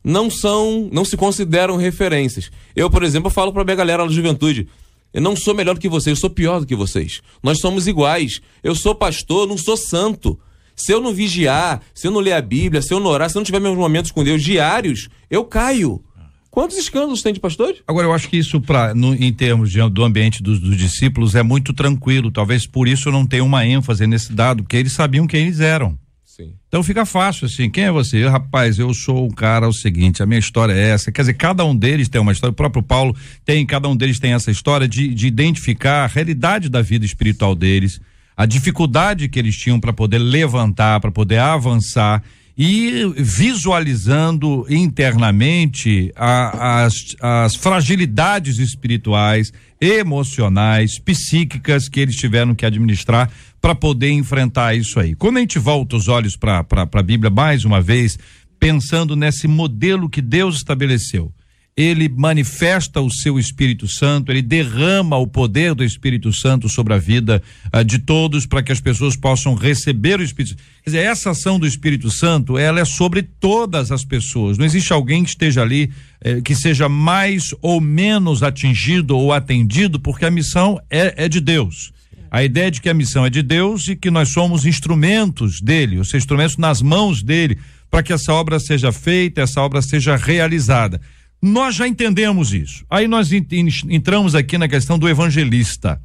S7: não são, não se consideram referências. Eu, por exemplo, falo para minha galera da juventude, eu não sou melhor do que vocês, eu sou pior do que vocês. Nós somos iguais. Eu sou pastor, não sou santo. Se eu não vigiar, se eu não ler a Bíblia, se eu não orar, se eu não tiver meus momentos com Deus diários, eu caio. Quantos escândalos tem de pastores?
S1: Agora, eu acho que isso, pra, no- em termos de- do ambiente dos, dos discípulos, é muito tranquilo. Talvez por isso não tenha uma ênfase nesse dado, porque eles sabiam quem eles eram.
S7: Sim.
S1: Então fica fácil assim. Quem é você? Eu, rapaz, eu sou um cara, é o seguinte, a minha história é essa. Quer dizer, cada um deles tem uma história. O próprio Paulo tem, cada um deles tem essa história de, de identificar a realidade da vida espiritual deles, a dificuldade que eles tinham para poder levantar, para poder avançar e visualizando internamente a- as, as fragilidades espirituais, emocionais, psíquicas que eles tiveram que administrar para poder enfrentar isso aí. Quando a gente volta os olhos para a Bíblia mais uma vez, pensando nesse modelo que Deus estabeleceu, ele manifesta o seu Espírito Santo, ele derrama o poder do Espírito Santo sobre a vida uh, de todos para que as pessoas possam receber o Espírito Quer dizer, essa ação do Espírito Santo, ela é sobre todas as pessoas. Não existe alguém que esteja ali eh, que seja mais ou menos atingido ou atendido, porque a missão é, é de Deus. A ideia de que a missão é de Deus e que nós somos instrumentos dele, seja, instrumentos nas mãos dele, para que essa obra seja feita, essa obra seja realizada. Nós já entendemos isso. Aí nós entramos aqui na questão do evangelista.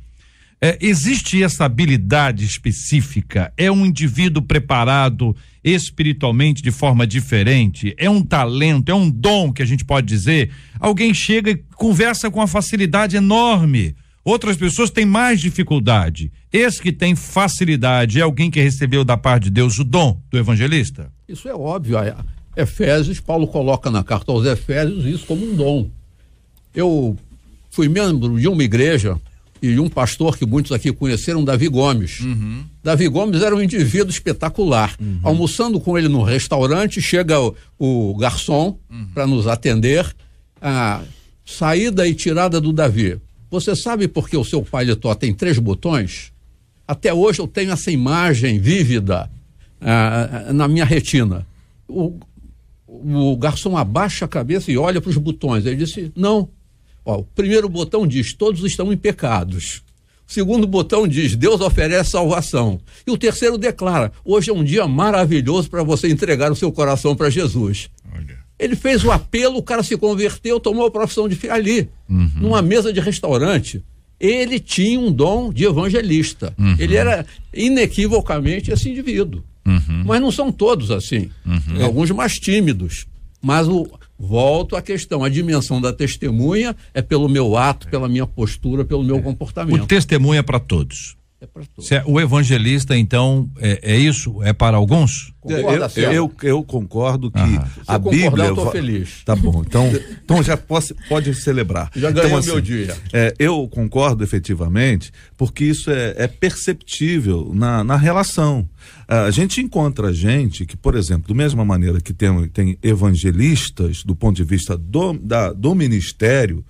S1: É, existe essa habilidade específica? É um indivíduo preparado espiritualmente de forma diferente? É um talento? É um dom que a gente pode dizer? Alguém chega e conversa com uma facilidade enorme. Outras pessoas têm mais dificuldade. Esse que tem facilidade é alguém que recebeu da parte de Deus o dom do evangelista?
S4: Isso é óbvio. Efésios, Paulo coloca na carta aos Efésios isso como um dom. Eu fui membro de uma igreja e um pastor que muitos aqui conheceram, Davi Gomes. Uhum. Davi Gomes era um indivíduo espetacular. Uhum. Almoçando com ele no restaurante, chega o, o garçom uhum. para nos atender. A saída e tirada do Davi. Você sabe por que o seu paletó tem três botões? Até hoje eu tenho essa imagem vívida ah, na minha retina. O, o garçom abaixa a cabeça e olha para os botões. Ele disse: Não. Ó, o primeiro botão diz: Todos estão em pecados. O segundo botão diz: Deus oferece salvação. E o terceiro declara: Hoje é um dia maravilhoso para você entregar o seu coração para Jesus. Ele fez o apelo, o cara se converteu, tomou a profissão de ali, uhum. numa mesa de restaurante. Ele tinha um dom de evangelista. Uhum. Ele era inequivocamente esse indivíduo. Uhum. Mas não são todos assim. Uhum. Alguns mais tímidos. Mas o, volto à questão, a dimensão da testemunha é pelo meu ato, pela minha postura, pelo meu é. comportamento.
S1: O testemunha é para todos. É para todos. É, o evangelista, então, é, é, isso? É para alguns?
S5: Concorda, eu, eu, eu, concordo que Aham.
S4: a Bíblia. Eu tô feliz.
S5: Tá bom. Então, então já posso, pode celebrar.
S4: Já
S5: ganhou
S4: então, assim, meu dia.
S5: É, eu concordo efetivamente, porque isso é, é perceptível na, na relação. A gente encontra gente que, por exemplo, da mesma maneira que tem, tem evangelistas do ponto de vista do, da, do ministério,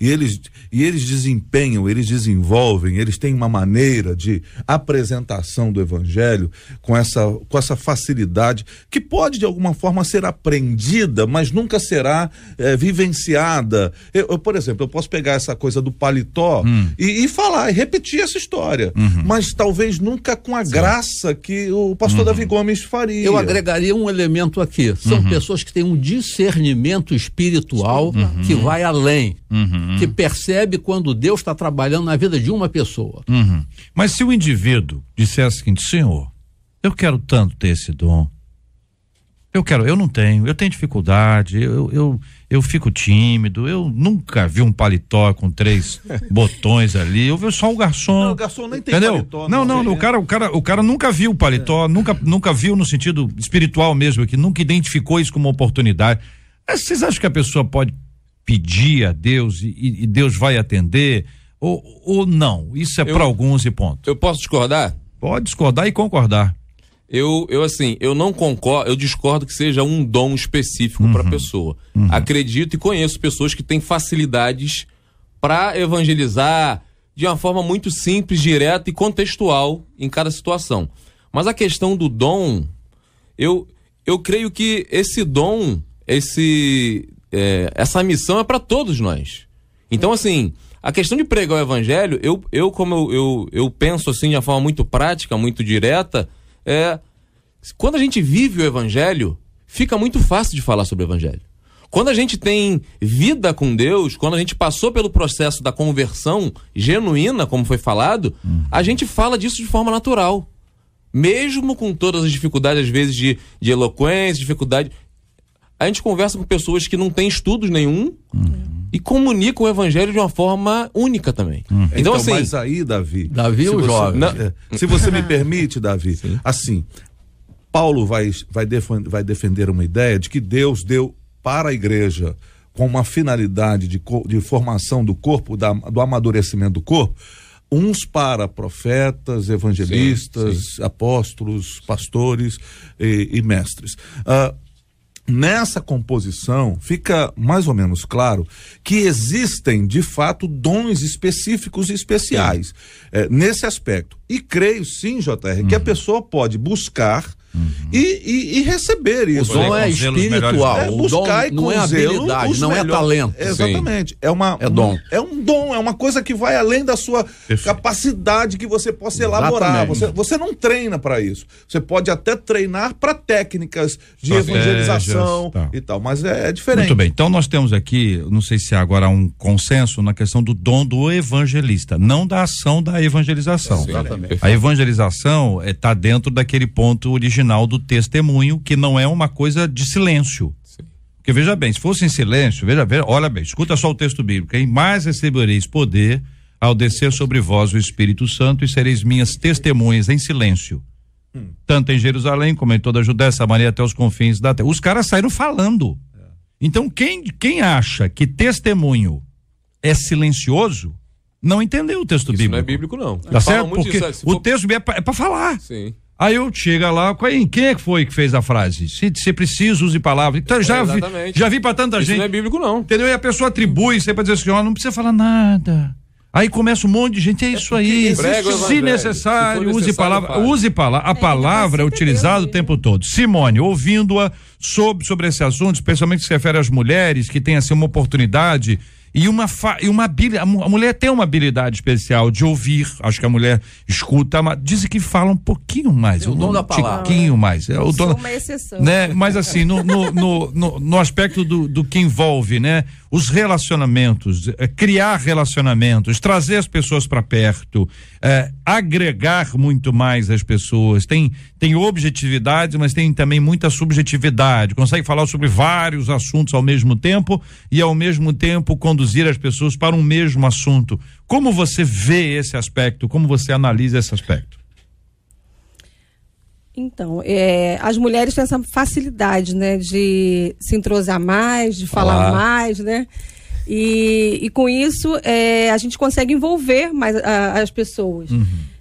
S5: e eles, e eles desempenham, eles desenvolvem, eles têm uma maneira de apresentação do evangelho com essa, com essa facilidade que pode de alguma forma ser aprendida, mas nunca será é, vivenciada. Eu, eu, por exemplo, eu posso pegar essa coisa do paletó hum. e, e, falar e repetir essa história, uhum. mas talvez nunca com a Sim. graça que o pastor uhum. Davi Gomes faria.
S4: Eu agregaria um elemento aqui. São uhum. pessoas que têm um discernimento espiritual uhum. que vai além. Uhum uhum. que percebe quando Deus está trabalhando na vida de uma pessoa.
S1: Uhum. Mas se o indivíduo disser o seguinte, Senhor, eu quero tanto ter esse dom, eu quero, eu não tenho, eu tenho dificuldade, eu, eu, eu fico tímido, eu nunca vi um paletó com três botões ali, eu vi só o garçom. Não,
S5: o garçom nem tem
S1: entendeu?
S5: paletó.
S1: Não, não, não, o cara, o cara, o cara nunca viu o paletó, é. nunca, nunca viu no sentido espiritual mesmo, que nunca identificou isso como uma oportunidade. Mas vocês acham que a pessoa pode pedir a Deus e, e Deus vai atender? Ou, ou não? Isso é para alguns e ponto.
S7: Eu posso discordar?
S1: Pode discordar e concordar.
S7: Eu, eu assim, eu não concordo, eu discordo que seja um dom específico uhum. para pessoa. Uhum. Acredito e conheço pessoas que têm facilidades para evangelizar de uma forma muito simples, direta e contextual em cada situação. Mas a questão do dom, eu, eu creio que esse dom, esse é, essa missão é para todos nós. Então, assim, a questão de pregar o evangelho, eu, eu como eu, eu, eu penso assim de uma forma muito prática, muito direta, é quando a gente vive o evangelho, fica muito fácil de falar sobre o evangelho. Quando a gente tem vida com Deus, quando a gente passou pelo processo da conversão genuína, como foi falado, hum. a gente fala disso de forma natural. Mesmo com todas as dificuldades, às vezes, de, de eloquência, dificuldade a gente conversa com pessoas que não têm estudos nenhum uhum. e comunicam o evangelho de uma forma única também.
S5: Uhum. Então, então, assim. Mas aí, Davi.
S4: Davi o jovem. Não,
S5: é, se você me permite, Davi, Sim. assim, Paulo vai, vai, defender, vai defender uma ideia de que Deus deu para a igreja com uma finalidade de, de formação do corpo, da, do amadurecimento do corpo, uns para profetas, evangelistas, sim, sim. apóstolos, pastores e, e mestres. Uh, nessa composição fica mais ou menos claro que existem de fato dons específicos e especiais é, nesse aspecto. E creio sim, JR, que a pessoa pode buscar e, e- e receber
S4: O
S5: isso.
S4: dom é
S1: com zelos
S4: espiritual.
S5: É
S4: o
S5: buscar
S4: dom
S5: e
S4: não é habilidade, não é
S5: melhores.
S4: talento.
S5: Exatamente. É uma
S4: É dom.
S5: um- é um dom, é uma coisa que vai além da sua capacidade que você possa elaborar.
S4: Exatamente.
S5: Você, você não treina para isso. Você pode até treinar para técnicas de
S1: Estratégias,
S5: evangelização
S1: tá.
S5: e tal, mas é, é diferente.
S1: Muito bem, então nós temos aqui, não sei se há agora um consenso na questão do dom do evangelista, não da ação da evangelização.
S4: Exatamente.
S1: A evangelização está dentro daquele ponto original do testemunho, que não é uma coisa de silêncio.
S7: Sim.
S1: Porque veja bem, se fosse em silêncio, veja, veja, olha bem, escuta só o texto bíblico. Em mais recebereis poder ao descer sobre vós o Espírito Santo e sereis minhas testemunhas em silêncio. Tanto em Jerusalém como em toda a Judéia, Samaria até os confins da terra. Os caras saíram falando. Então, quem, quem acha que testemunho é silencioso, não entendeu o texto
S7: Isso
S1: bíblico.
S7: não é bíblico, não.
S1: Tá certo? Porque
S7: disso, se
S1: o texto bíblico é pra, é falar.
S7: Sim.
S1: Aí eu chega lá, quem, quem é que foi que fez a frase? Se, se precisa, use palavras. Então, já, vi,
S7: exatamente.
S1: já vi pra tanta
S7: Isso
S1: gente.
S7: não é bíblico, não.
S1: Entendeu? E a pessoa atribui isso aí pra dizer assim, ó, não precisa falar nada. Aí começa um monte de gente, é isso aí.
S7: Prega o
S1: Se necessário,
S7: Se for
S1: use
S7: necessário,
S1: palavra.
S7: fale.
S1: Use palavra. A palavra é utilizada o tempo todo. Simone, ouvindo-a sobre, sobre esse assunto, especialmente se refere às mulheres que têm assim uma oportunidade e uma fa- e uma a, mu- a mulher tem uma habilidade especial de ouvir. Acho que a mulher escuta, mas dizem que fala um pouquinho mais.
S4: O dom da palavra.
S1: Um pouquinho mais. É o dom,
S6: uma exceção.
S1: né? Mas assim, no, no, no, no- no aspecto do, do que envolve, né? Os relacionamentos, eh, criar relacionamentos, trazer as pessoas para perto, eh, agregar muito mais as pessoas. Tem, tem objetividade, mas tem também muita subjetividade. Consegue falar sobre vários assuntos ao mesmo tempo e ao mesmo tempo conduzir as pessoas para um mesmo assunto. Como você vê esse aspecto? Como você analisa esse aspecto?
S6: Então, é, as mulheres têm essa facilidade, né, de se entrosar mais, de falar
S1: Falar.
S6: mais, né? E, e com isso é, a gente consegue envolver mais a- as pessoas.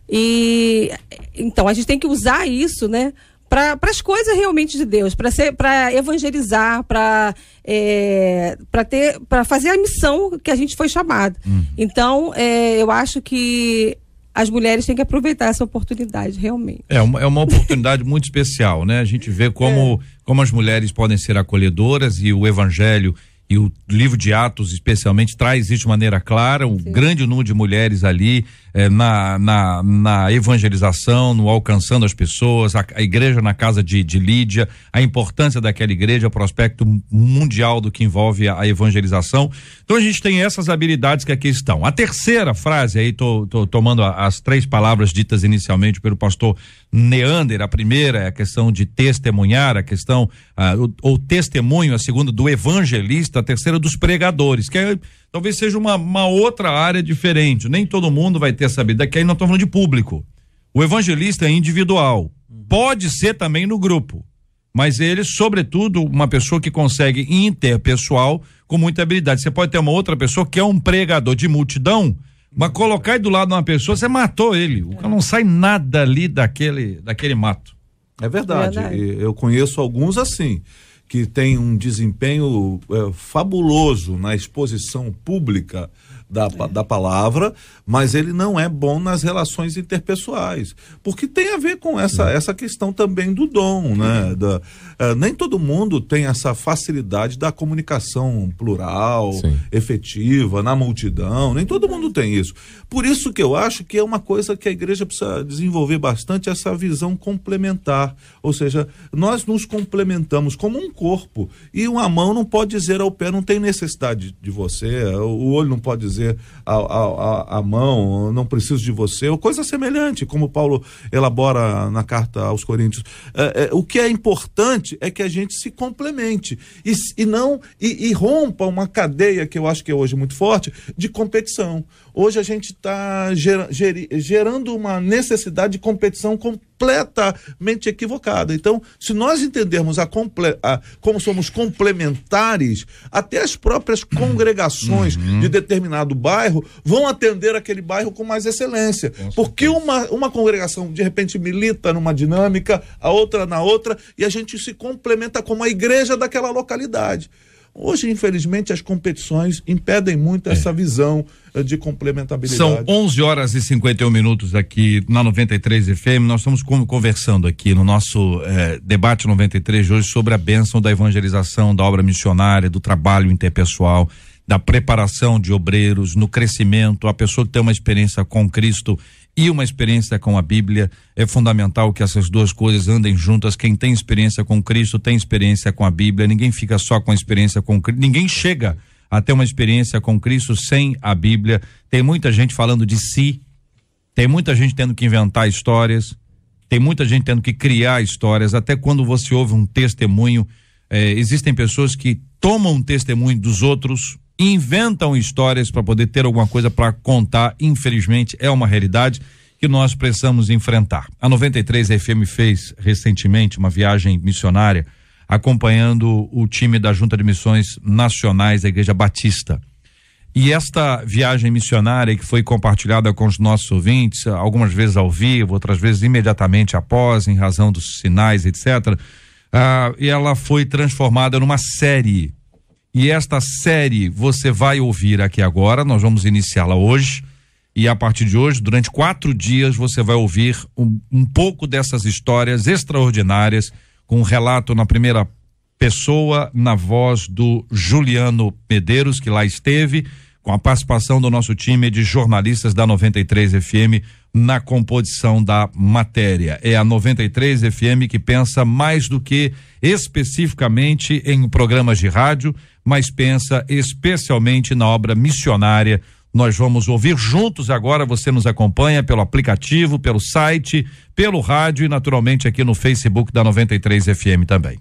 S6: E então a gente tem que usar isso, né? Para as coisas realmente de Deus, para ser, para evangelizar, para é, para ter, para fazer a missão que a gente foi chamado. Então, é, eu acho que as mulheres têm que aproveitar essa oportunidade, realmente.
S1: É uma, é uma oportunidade muito especial, né? A gente vê como, como as mulheres podem ser acolhedoras e o evangelho e o livro de Atos, especialmente, traz isso de maneira clara, um grande número de mulheres ali eh, na, na, na evangelização, no alcançando as pessoas, a, a igreja na casa de, de Lídia, a importância daquela igreja, o prospecto mundial do que envolve a, a evangelização. Então a gente tem essas habilidades que aqui estão. A terceira frase, aí tô, tô tomando as três palavras ditas inicialmente pelo pastor Neander, a primeira é a questão de testemunhar, a questão, ah, o, o testemunho, a segunda do evangelista, a terceira dos pregadores, que é, talvez seja uma, uma outra área diferente. Nem todo mundo vai ter essa habilidade, que aí nós estamos falando de público. O evangelista é individual. Pode ser também no grupo. Mas ele, sobretudo, uma pessoa que consegue interpessoal com muita habilidade. Você pode ter uma outra pessoa que é um pregador de multidão, mas colocar aí do lado de uma pessoa, você matou ele. O cara não sai nada ali daquele, daquele mato.
S5: É verdade.
S6: Verdade.
S5: E Eu conheço alguns assim, que têm um desempenho eh, fabuloso na exposição pública da, pa- da palavra, mas ele não é bom nas relações interpessoais. Porque tem a ver com essa, essa questão também do dom, né? Da, eh, nem todo mundo tem essa facilidade da comunicação plural,
S7: Sim.
S5: efetiva, na multidão, nem todo mundo tem isso. Por isso que eu acho que é uma coisa que a igreja precisa desenvolver bastante essa visão complementar, ou seja, nós nos complementamos como um corpo e uma mão não pode dizer ao pé não tem necessidade de você, o olho não pode dizer à, à, à mão não preciso de você, ou coisa semelhante, como Paulo elabora na carta aos Coríntios. É, é, o que é importante é que a gente se complemente e, e não e, e rompa uma cadeia que eu acho que é hoje muito forte de competição. Hoje a gente está gerando uma necessidade de competição com completamente equivocada. Então, se nós entendermos a, comple a como somos complementares, até as próprias congregações
S1: Uhum.
S5: de determinado bairro vão atender aquele bairro com mais excelência. Porque uma, uma congregação, de repente, milita numa dinâmica, a outra na outra, e a gente se complementa como a igreja daquela localidade. Hoje, infelizmente, as competições impedem muito essa visão eh, de complementabilidade.
S1: São 11 horas e 51 minutos aqui na 93 FM. Nós estamos con- conversando aqui no nosso eh, debate 93 de hoje sobre a bênção da evangelização, da obra missionária, do trabalho interpessoal, da preparação de obreiros, no crescimento. A pessoa tem uma experiência com Cristo e uma experiência com a Bíblia. É fundamental que essas duas coisas andem juntas. Quem tem experiência com Cristo tem experiência com a Bíblia. Ninguém fica só com a experiência com Cristo. Ninguém chega a ter uma experiência com Cristo sem a Bíblia. Tem muita gente falando de si, tem muita gente tendo que inventar histórias, tem muita gente tendo que criar histórias. Até quando você ouve um testemunho, eh, existem pessoas que tomam testemunho dos outros, inventam histórias para poder ter alguma coisa para contar. Infelizmente, é uma realidade que nós precisamos enfrentar. A 93 FM fez recentemente uma viagem missionária acompanhando o time da Junta de Missões Nacionais da Igreja Batista. E esta viagem missionária que foi compartilhada com os nossos ouvintes, algumas vezes ao vivo, outras vezes imediatamente após, em razão dos sinais, etc., ah, e ela foi transformada numa série. E esta série você vai ouvir aqui agora, nós vamos iniciá-la hoje. E a partir de hoje, durante quatro dias, você vai ouvir um, um pouco dessas histórias extraordinárias, com um relato na primeira pessoa, na voz do Juliano Medeiros, que lá esteve, com a participação do nosso time de jornalistas da 93 FM na composição da matéria. É a 93 FM que pensa mais do que especificamente em programas de rádio, mas pensa especialmente na obra missionária. Nós vamos ouvir juntos agora. Você nos acompanha pelo aplicativo, pelo site, pelo rádio e naturalmente aqui no Facebook da 93 FM também.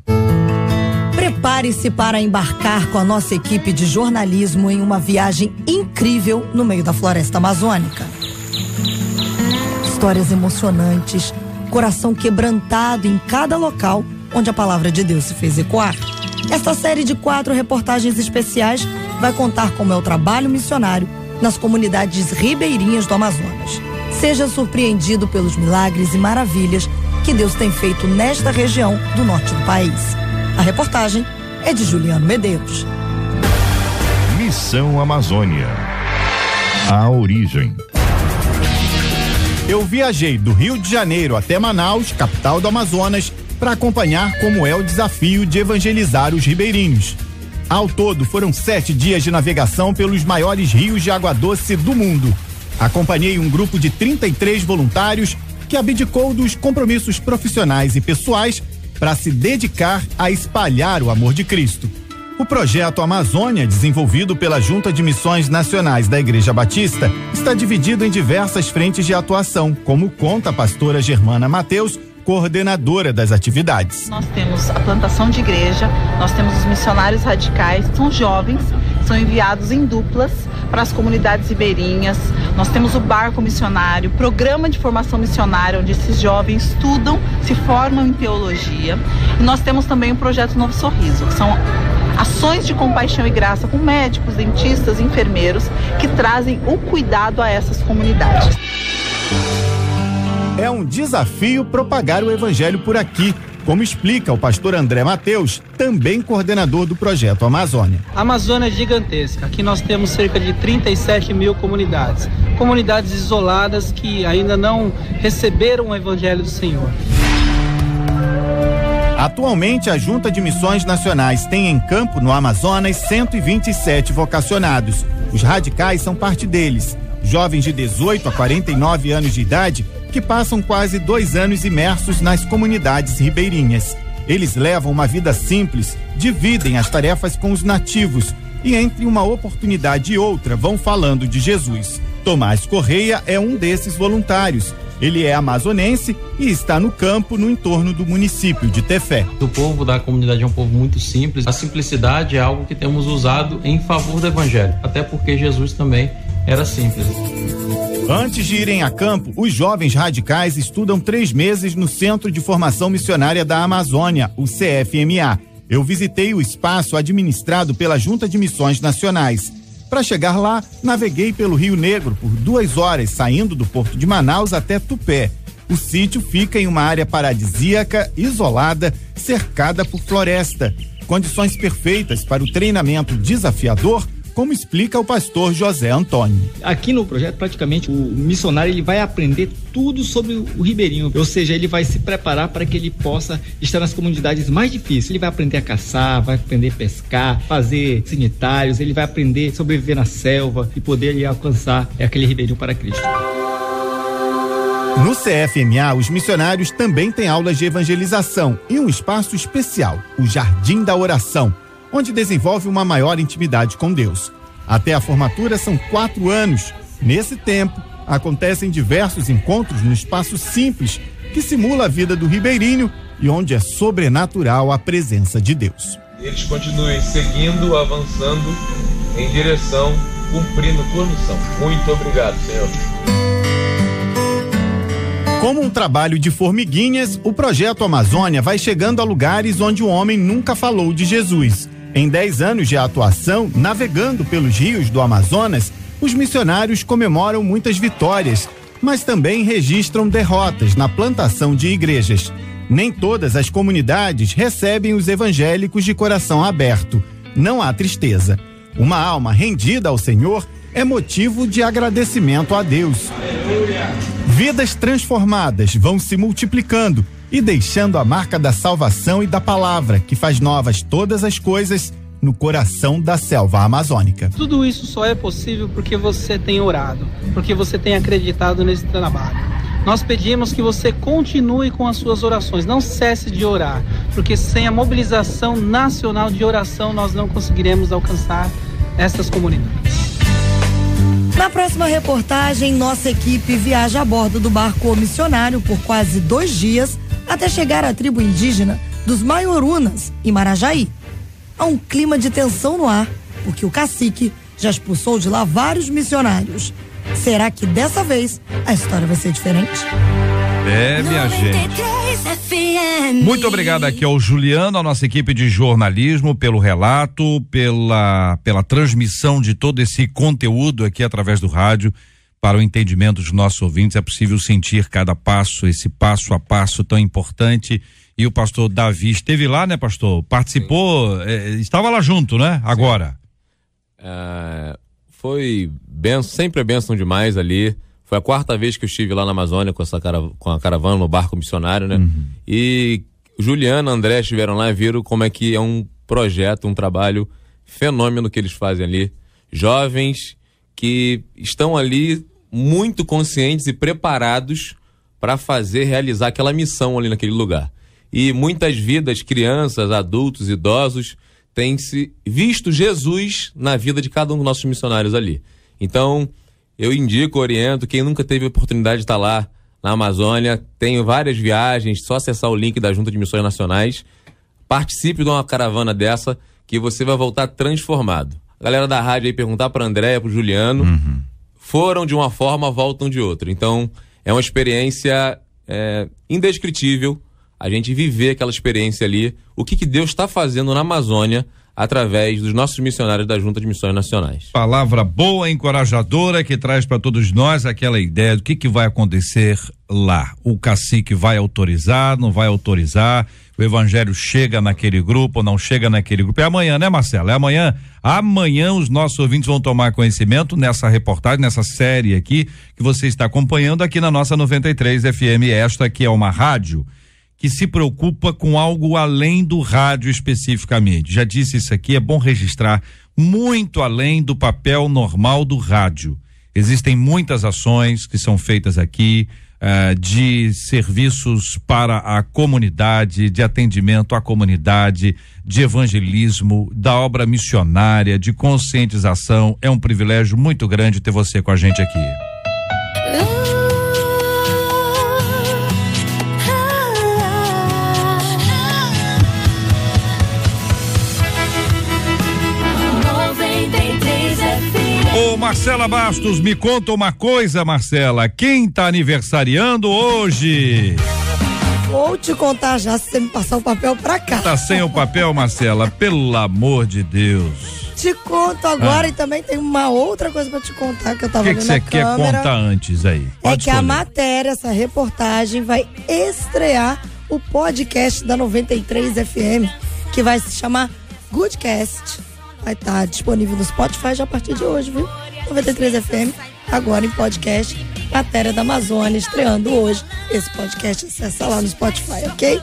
S3: Prepare-se para embarcar com a nossa equipe de jornalismo em uma viagem incrível no meio da floresta amazônica. Histórias emocionantes, coração quebrantado em cada local onde a palavra de Deus se fez ecoar. Esta série de quatro reportagens especiais vai contar como é o trabalho missionário nas comunidades ribeirinhas do Amazonas. Seja surpreendido pelos milagres e maravilhas que Deus tem feito nesta região do norte do país. A reportagem é de Juliano Medeiros.
S2: Missão Amazônia. A origem.
S8: Eu viajei do Rio de Janeiro até Manaus, capital do Amazonas, para acompanhar como é o desafio de evangelizar os ribeirinhos. Ao todo, foram sete dias de navegação pelos maiores rios de água doce do mundo. Acompanhei um grupo de 33 voluntários que abdicou dos compromissos profissionais e pessoais para se dedicar a espalhar o amor de Cristo. O projeto Amazônia, desenvolvido pela Junta de Missões Nacionais da Igreja Batista, está dividido em diversas frentes de atuação, como conta a pastora Germana Mateus, coordenadora das atividades.
S9: Nós temos a plantação de igreja, nós temos os missionários radicais, são jovens, são enviados em duplas para as comunidades ribeirinhas. Nós temos o barco missionário, programa de formação missionária, onde esses jovens estudam, se formam em teologia. E nós temos também o projeto Novo Sorriso, que são ações de compaixão e graça com médicos, dentistas, enfermeiros que trazem o cuidado a essas comunidades.
S8: É um desafio propagar o evangelho por aqui, como explica o pastor André Mateus, também coordenador do projeto Amazônia.
S10: A Amazônia é gigantesca. Aqui nós temos cerca de 37 mil comunidades. Comunidades isoladas que ainda não receberam o evangelho do Senhor.
S8: Atualmente, a Junta de Missões Nacionais tem em campo no Amazonas 127 vocacionados. Os radicais são parte deles. Jovens de 18 a 49 anos de idade que passam quase dois anos imersos nas comunidades ribeirinhas. Eles levam uma vida simples, dividem as tarefas com os nativos e, entre uma oportunidade e outra, vão falando de Jesus. Tomás Correia é um desses voluntários. Ele é amazonense e está no campo no entorno do município de Tefé.
S11: O povo da comunidade é um povo muito simples. A simplicidade é algo que temos usado em favor do evangelho, até porque Jesus também era simples.
S8: Antes de irem a campo, os jovens radicais estudam três meses no Centro de Formação Missionária da Amazônia, o CFMA. Eu visitei o espaço administrado pela Junta de Missões Nacionais. Para chegar lá, naveguei pelo Rio Negro por duas horas, saindo do porto de Manaus até Tupé. O sítio fica em uma área paradisíaca, isolada, cercada por floresta. Condições perfeitas para o treinamento desafiador como explica o pastor José Antônio.
S12: Aqui no projeto, praticamente, o missionário ele vai aprender tudo sobre o ribeirinho, ou seja, ele vai se preparar para que ele possa estar nas comunidades mais difíceis. Ele vai aprender a caçar, vai aprender a pescar, fazer sanitários, ele vai aprender a sobreviver na selva e poder ali, alcançar aquele ribeirinho para Cristo.
S8: No CFMA, os missionários também têm aulas de evangelização e um espaço especial, o Jardim da Oração onde desenvolve uma maior intimidade com Deus. Até a formatura são quatro anos. Nesse tempo, acontecem diversos encontros no espaço simples que simula a vida do ribeirinho e onde é sobrenatural a presença de Deus.
S13: Eles continuem seguindo, avançando em direção, cumprindo tua missão. Muito obrigado, Senhor.
S8: Como um trabalho de formiguinhas, o projeto Amazônia vai chegando a lugares onde o homem nunca falou de Jesus. Em 10 anos de atuação, navegando pelos rios do Amazonas, os missionários comemoram muitas vitórias, mas também registram derrotas na plantação de igrejas. Nem todas as comunidades recebem os evangélicos de coração aberto. Não há tristeza. Uma alma rendida ao Senhor é motivo de agradecimento a Deus. Vidas transformadas vão se multiplicando e deixando a marca da salvação e da palavra, que faz novas todas as coisas no coração da selva amazônica.
S10: Tudo isso só é possível porque você tem orado, porque você tem acreditado nesse trabalho. Nós pedimos que você continue com as suas orações, não cesse de orar, porque sem a mobilização nacional de oração nós não conseguiremos alcançar essas comunidades.
S3: Na próxima reportagem, nossa equipe viaja a bordo do barco missionário por quase dois dias até chegar à tribo indígena dos Maiorunas, em Marajaí. Há um clima de tensão no ar, porque o cacique já expulsou de lá vários missionários. Será que dessa vez a história vai ser diferente?
S1: É, minha gente. Muito obrigado aqui ao Juliano, a nossa equipe de jornalismo, pelo relato, pela, pela transmissão de todo esse conteúdo aqui através do rádio para o entendimento dos nossos ouvintes. É possível sentir cada passo, esse passo a passo tão importante. E o pastor Davi esteve lá, né, pastor? Participou, eh, estava lá junto, né? Agora.
S7: É, foi benção, sempre é bênção demais ali. Foi a quarta vez que eu estive lá na Amazônia com, essa cara, com a caravana no barco missionário, né? Uhum. E Juliana e André estiveram lá e viram como é que é um projeto, um trabalho fenômeno que eles fazem ali. Jovens que estão ali muito conscientes e preparados para fazer, realizar aquela missão ali naquele lugar. E muitas vidas, crianças, adultos, idosos, têm se visto Jesus na vida de cada um dos nossos missionários ali. Então, eu indico, oriento, quem nunca teve oportunidade de estar lá na Amazônia, tem várias viagens, só acessar o link da Junta de Missões Nacionais. Participe de uma caravana dessa que você vai voltar transformado. A galera da rádio aí perguntar para André, para Juliano, uhum. foram de uma forma, voltam de outra. Então, é uma experiência é, indescritível a gente viver aquela experiência ali, o que, que Deus está fazendo na Amazônia através dos nossos missionários da Junta de Missões Nacionais.
S1: Palavra boa, encorajadora, que traz para todos nós aquela ideia do que, que vai acontecer lá. O cacique vai autorizar, não vai autorizar, o evangelho chega naquele grupo não chega naquele grupo. É amanhã, né, Marcelo? É amanhã. Amanhã os nossos ouvintes vão tomar conhecimento nessa reportagem, nessa série aqui que você está acompanhando aqui na nossa 93 FM. Esta aqui é uma rádio que se preocupa com algo além do rádio especificamente. Já disse isso aqui, é bom registrar, muito além do papel normal do rádio. Existem muitas ações que são feitas aqui uh, de serviços para a comunidade, de atendimento à comunidade, de evangelismo, da obra missionária, de conscientização. É um privilégio muito grande ter você com a gente aqui. Marcela Bastos, me conta uma coisa, Marcela. Quem tá aniversariando hoje?
S3: Vou te contar já se você me passar o papel pra cá.
S1: Tá sem o papel, Marcela? Pelo amor de Deus.
S3: Te conto agora
S1: Ah.
S3: e também tem uma outra coisa pra te contar que eu
S1: O
S3: tava
S1: que
S3: vendo
S1: você
S3: na
S1: quer
S3: câmera.
S1: contar antes aí?
S3: É
S1: Pode
S3: que a matéria, essa reportagem, vai estrear o podcast da 93 FM, que vai se chamar Goodcast. Vai estar disponível no Spotify já a partir de hoje, viu? 93 FM, agora em podcast. Matéria da Amazônia, estreando hoje. Esse podcast acessa lá no Spotify, ok?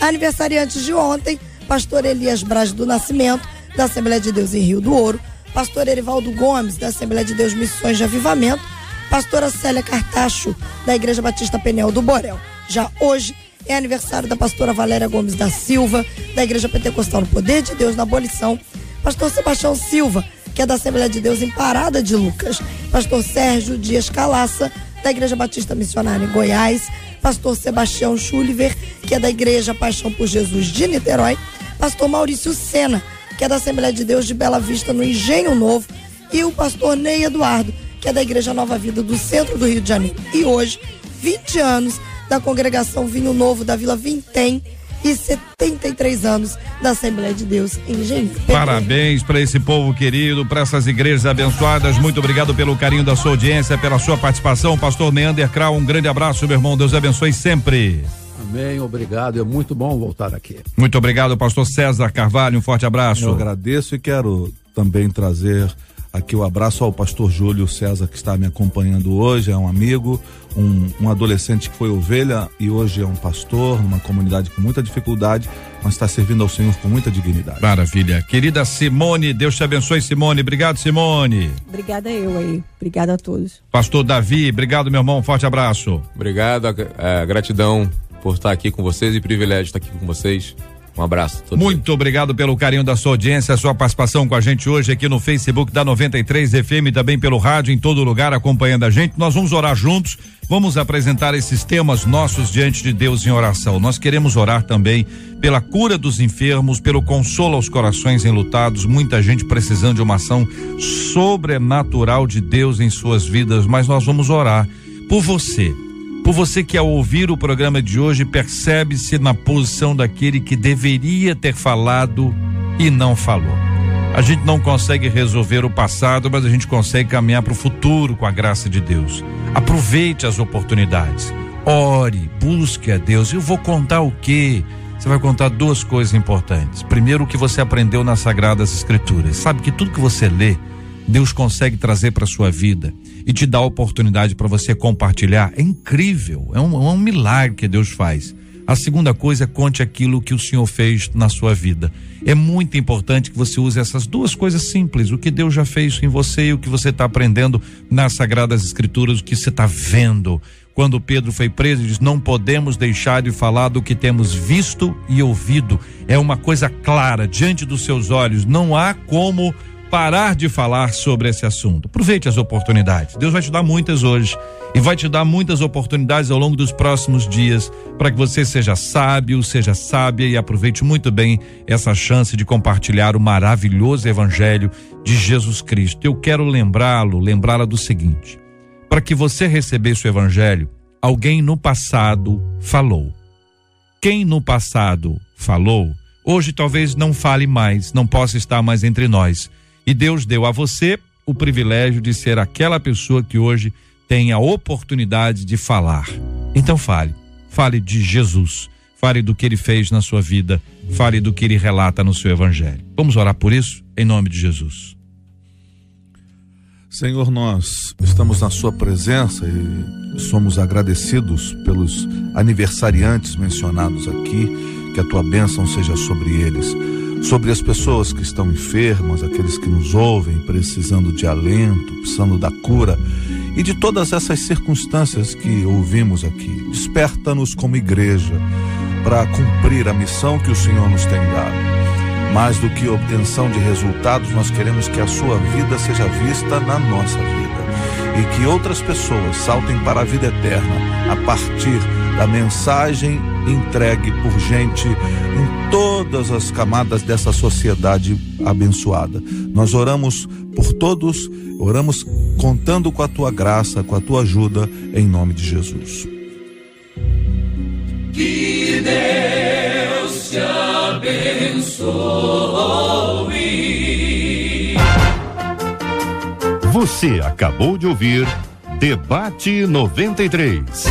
S3: Aniversariantes de ontem, pastor Elias Braz do Nascimento, da Assembleia de Deus em Rio do Ouro, pastor Erivaldo Gomes, da Assembleia de Deus Missões de Avivamento, pastora Célia Cartacho, da Igreja Batista Peniel do Borel. Já hoje é aniversário da pastora Valéria Gomes da Silva, da Igreja Pentecostal no Poder de Deus na Abolição, pastor Sebastião Silva, que é da Assembleia de Deus em Parada de Lucas, pastor Sérgio Dias Calaça, da Igreja Batista Missionária em Goiás, pastor Sebastião Schulliver, que é da Igreja Paixão por Jesus de Niterói, pastor Maurício Sena, que é da Assembleia de Deus de Bela Vista no Engenho Novo, e o pastor Ney Eduardo, que é da Igreja Nova Vida do centro do Rio de Janeiro. E hoje, 20 anos da congregação Vinho Novo da Vila Vintém e 73 anos da Assembleia de Deus em Engenho.
S1: Parabéns para esse povo querido, para essas igrejas abençoadas. Muito obrigado pelo carinho da sua audiência, pela sua participação. Pastor Neander Krau, um grande abraço, meu irmão. Deus abençoe sempre.
S4: Amém, obrigado. É muito bom voltar aqui.
S1: Muito obrigado, pastor César Carvalho. Um forte abraço.
S5: Eu agradeço e quero também trazer aqui o abraço ao pastor Júlio César que está me acompanhando hoje, é um amigo, um, um adolescente que foi ovelha e hoje é um pastor numa comunidade com muita dificuldade, mas está servindo ao Senhor com muita dignidade.
S1: Maravilha. Querida Simone, Deus te abençoe, Simone. Obrigado, Simone.
S6: Obrigada eu aí. Obrigada a todos.
S1: Pastor Davi, obrigado, meu irmão. Um forte abraço.
S7: Obrigado, é, gratidão por estar aqui com vocês e privilégio estar aqui com vocês. Um abraço.
S1: Muito obrigado pelo carinho da sua audiência, sua participação com a gente hoje aqui no Facebook da 93 FM, também pelo rádio em todo lugar acompanhando a gente. Nós vamos orar juntos, vamos apresentar esses temas nossos diante de Deus em oração. Nós queremos orar também pela cura dos enfermos, pelo consolo aos corações enlutados, muita gente precisando de uma ação sobrenatural de Deus em suas vidas, mas nós vamos orar por você por você que ao ouvir o programa de hoje percebe-se na posição daquele que deveria ter falado e não falou. A gente não consegue resolver o passado, mas a gente consegue caminhar para o futuro com a graça de Deus. Aproveite as oportunidades. Ore, busque a Deus. Eu vou contar o quê? Você vai contar duas coisas importantes. Primeiro, o que você aprendeu nas Sagradas Escrituras. Sabe que tudo que você lê, Deus consegue trazer para sua vida e te dá a oportunidade para você compartilhar. É incrível, é um, é um milagre que Deus faz. A segunda coisa, conte aquilo que o Senhor fez na sua vida. É muito importante que você use essas duas coisas simples: o que Deus já fez em você e o que você está aprendendo nas Sagradas Escrituras, o que você está vendo. Quando Pedro foi preso, ele diz: Não podemos deixar de falar do que temos visto e ouvido. É uma coisa clara diante dos seus olhos. Não há como parar de falar sobre esse assunto. Aproveite as oportunidades. Deus vai te dar muitas hoje e vai te dar muitas oportunidades ao longo dos próximos dias para que você seja sábio, seja sábia e aproveite muito bem essa chance de compartilhar o maravilhoso evangelho de Jesus Cristo. Eu quero lembrá-lo, lembrá-la do seguinte: para que você recebesse o evangelho, alguém no passado falou. Quem no passado falou, hoje talvez não fale mais, não possa estar mais entre nós. E Deus deu a você o privilégio de ser aquela pessoa que hoje tem a oportunidade de falar. Então fale. Fale de Jesus. Fale do que ele fez na sua vida. Fale do que ele relata no seu evangelho. Vamos orar por isso? Em nome de Jesus.
S5: Senhor, nós estamos na Sua presença e somos agradecidos pelos aniversariantes mencionados aqui, que a Tua bênção seja sobre eles, sobre as pessoas que estão enfermas, aqueles que nos ouvem, precisando de alento, precisando da cura e de todas essas circunstâncias que ouvimos aqui. Desperta-nos como igreja para cumprir a missão que o Senhor nos tem dado. Mais do que obtenção de resultados, nós queremos que a sua vida seja vista na nossa vida e que outras pessoas saltem para a vida eterna a partir da mensagem entregue por gente todas as camadas dessa sociedade abençoada. Nós oramos por todos, oramos contando com a tua graça, com a tua ajuda, em nome de Jesus.
S14: Que Deus te abençoe.
S2: Você acabou de ouvir Debate 93.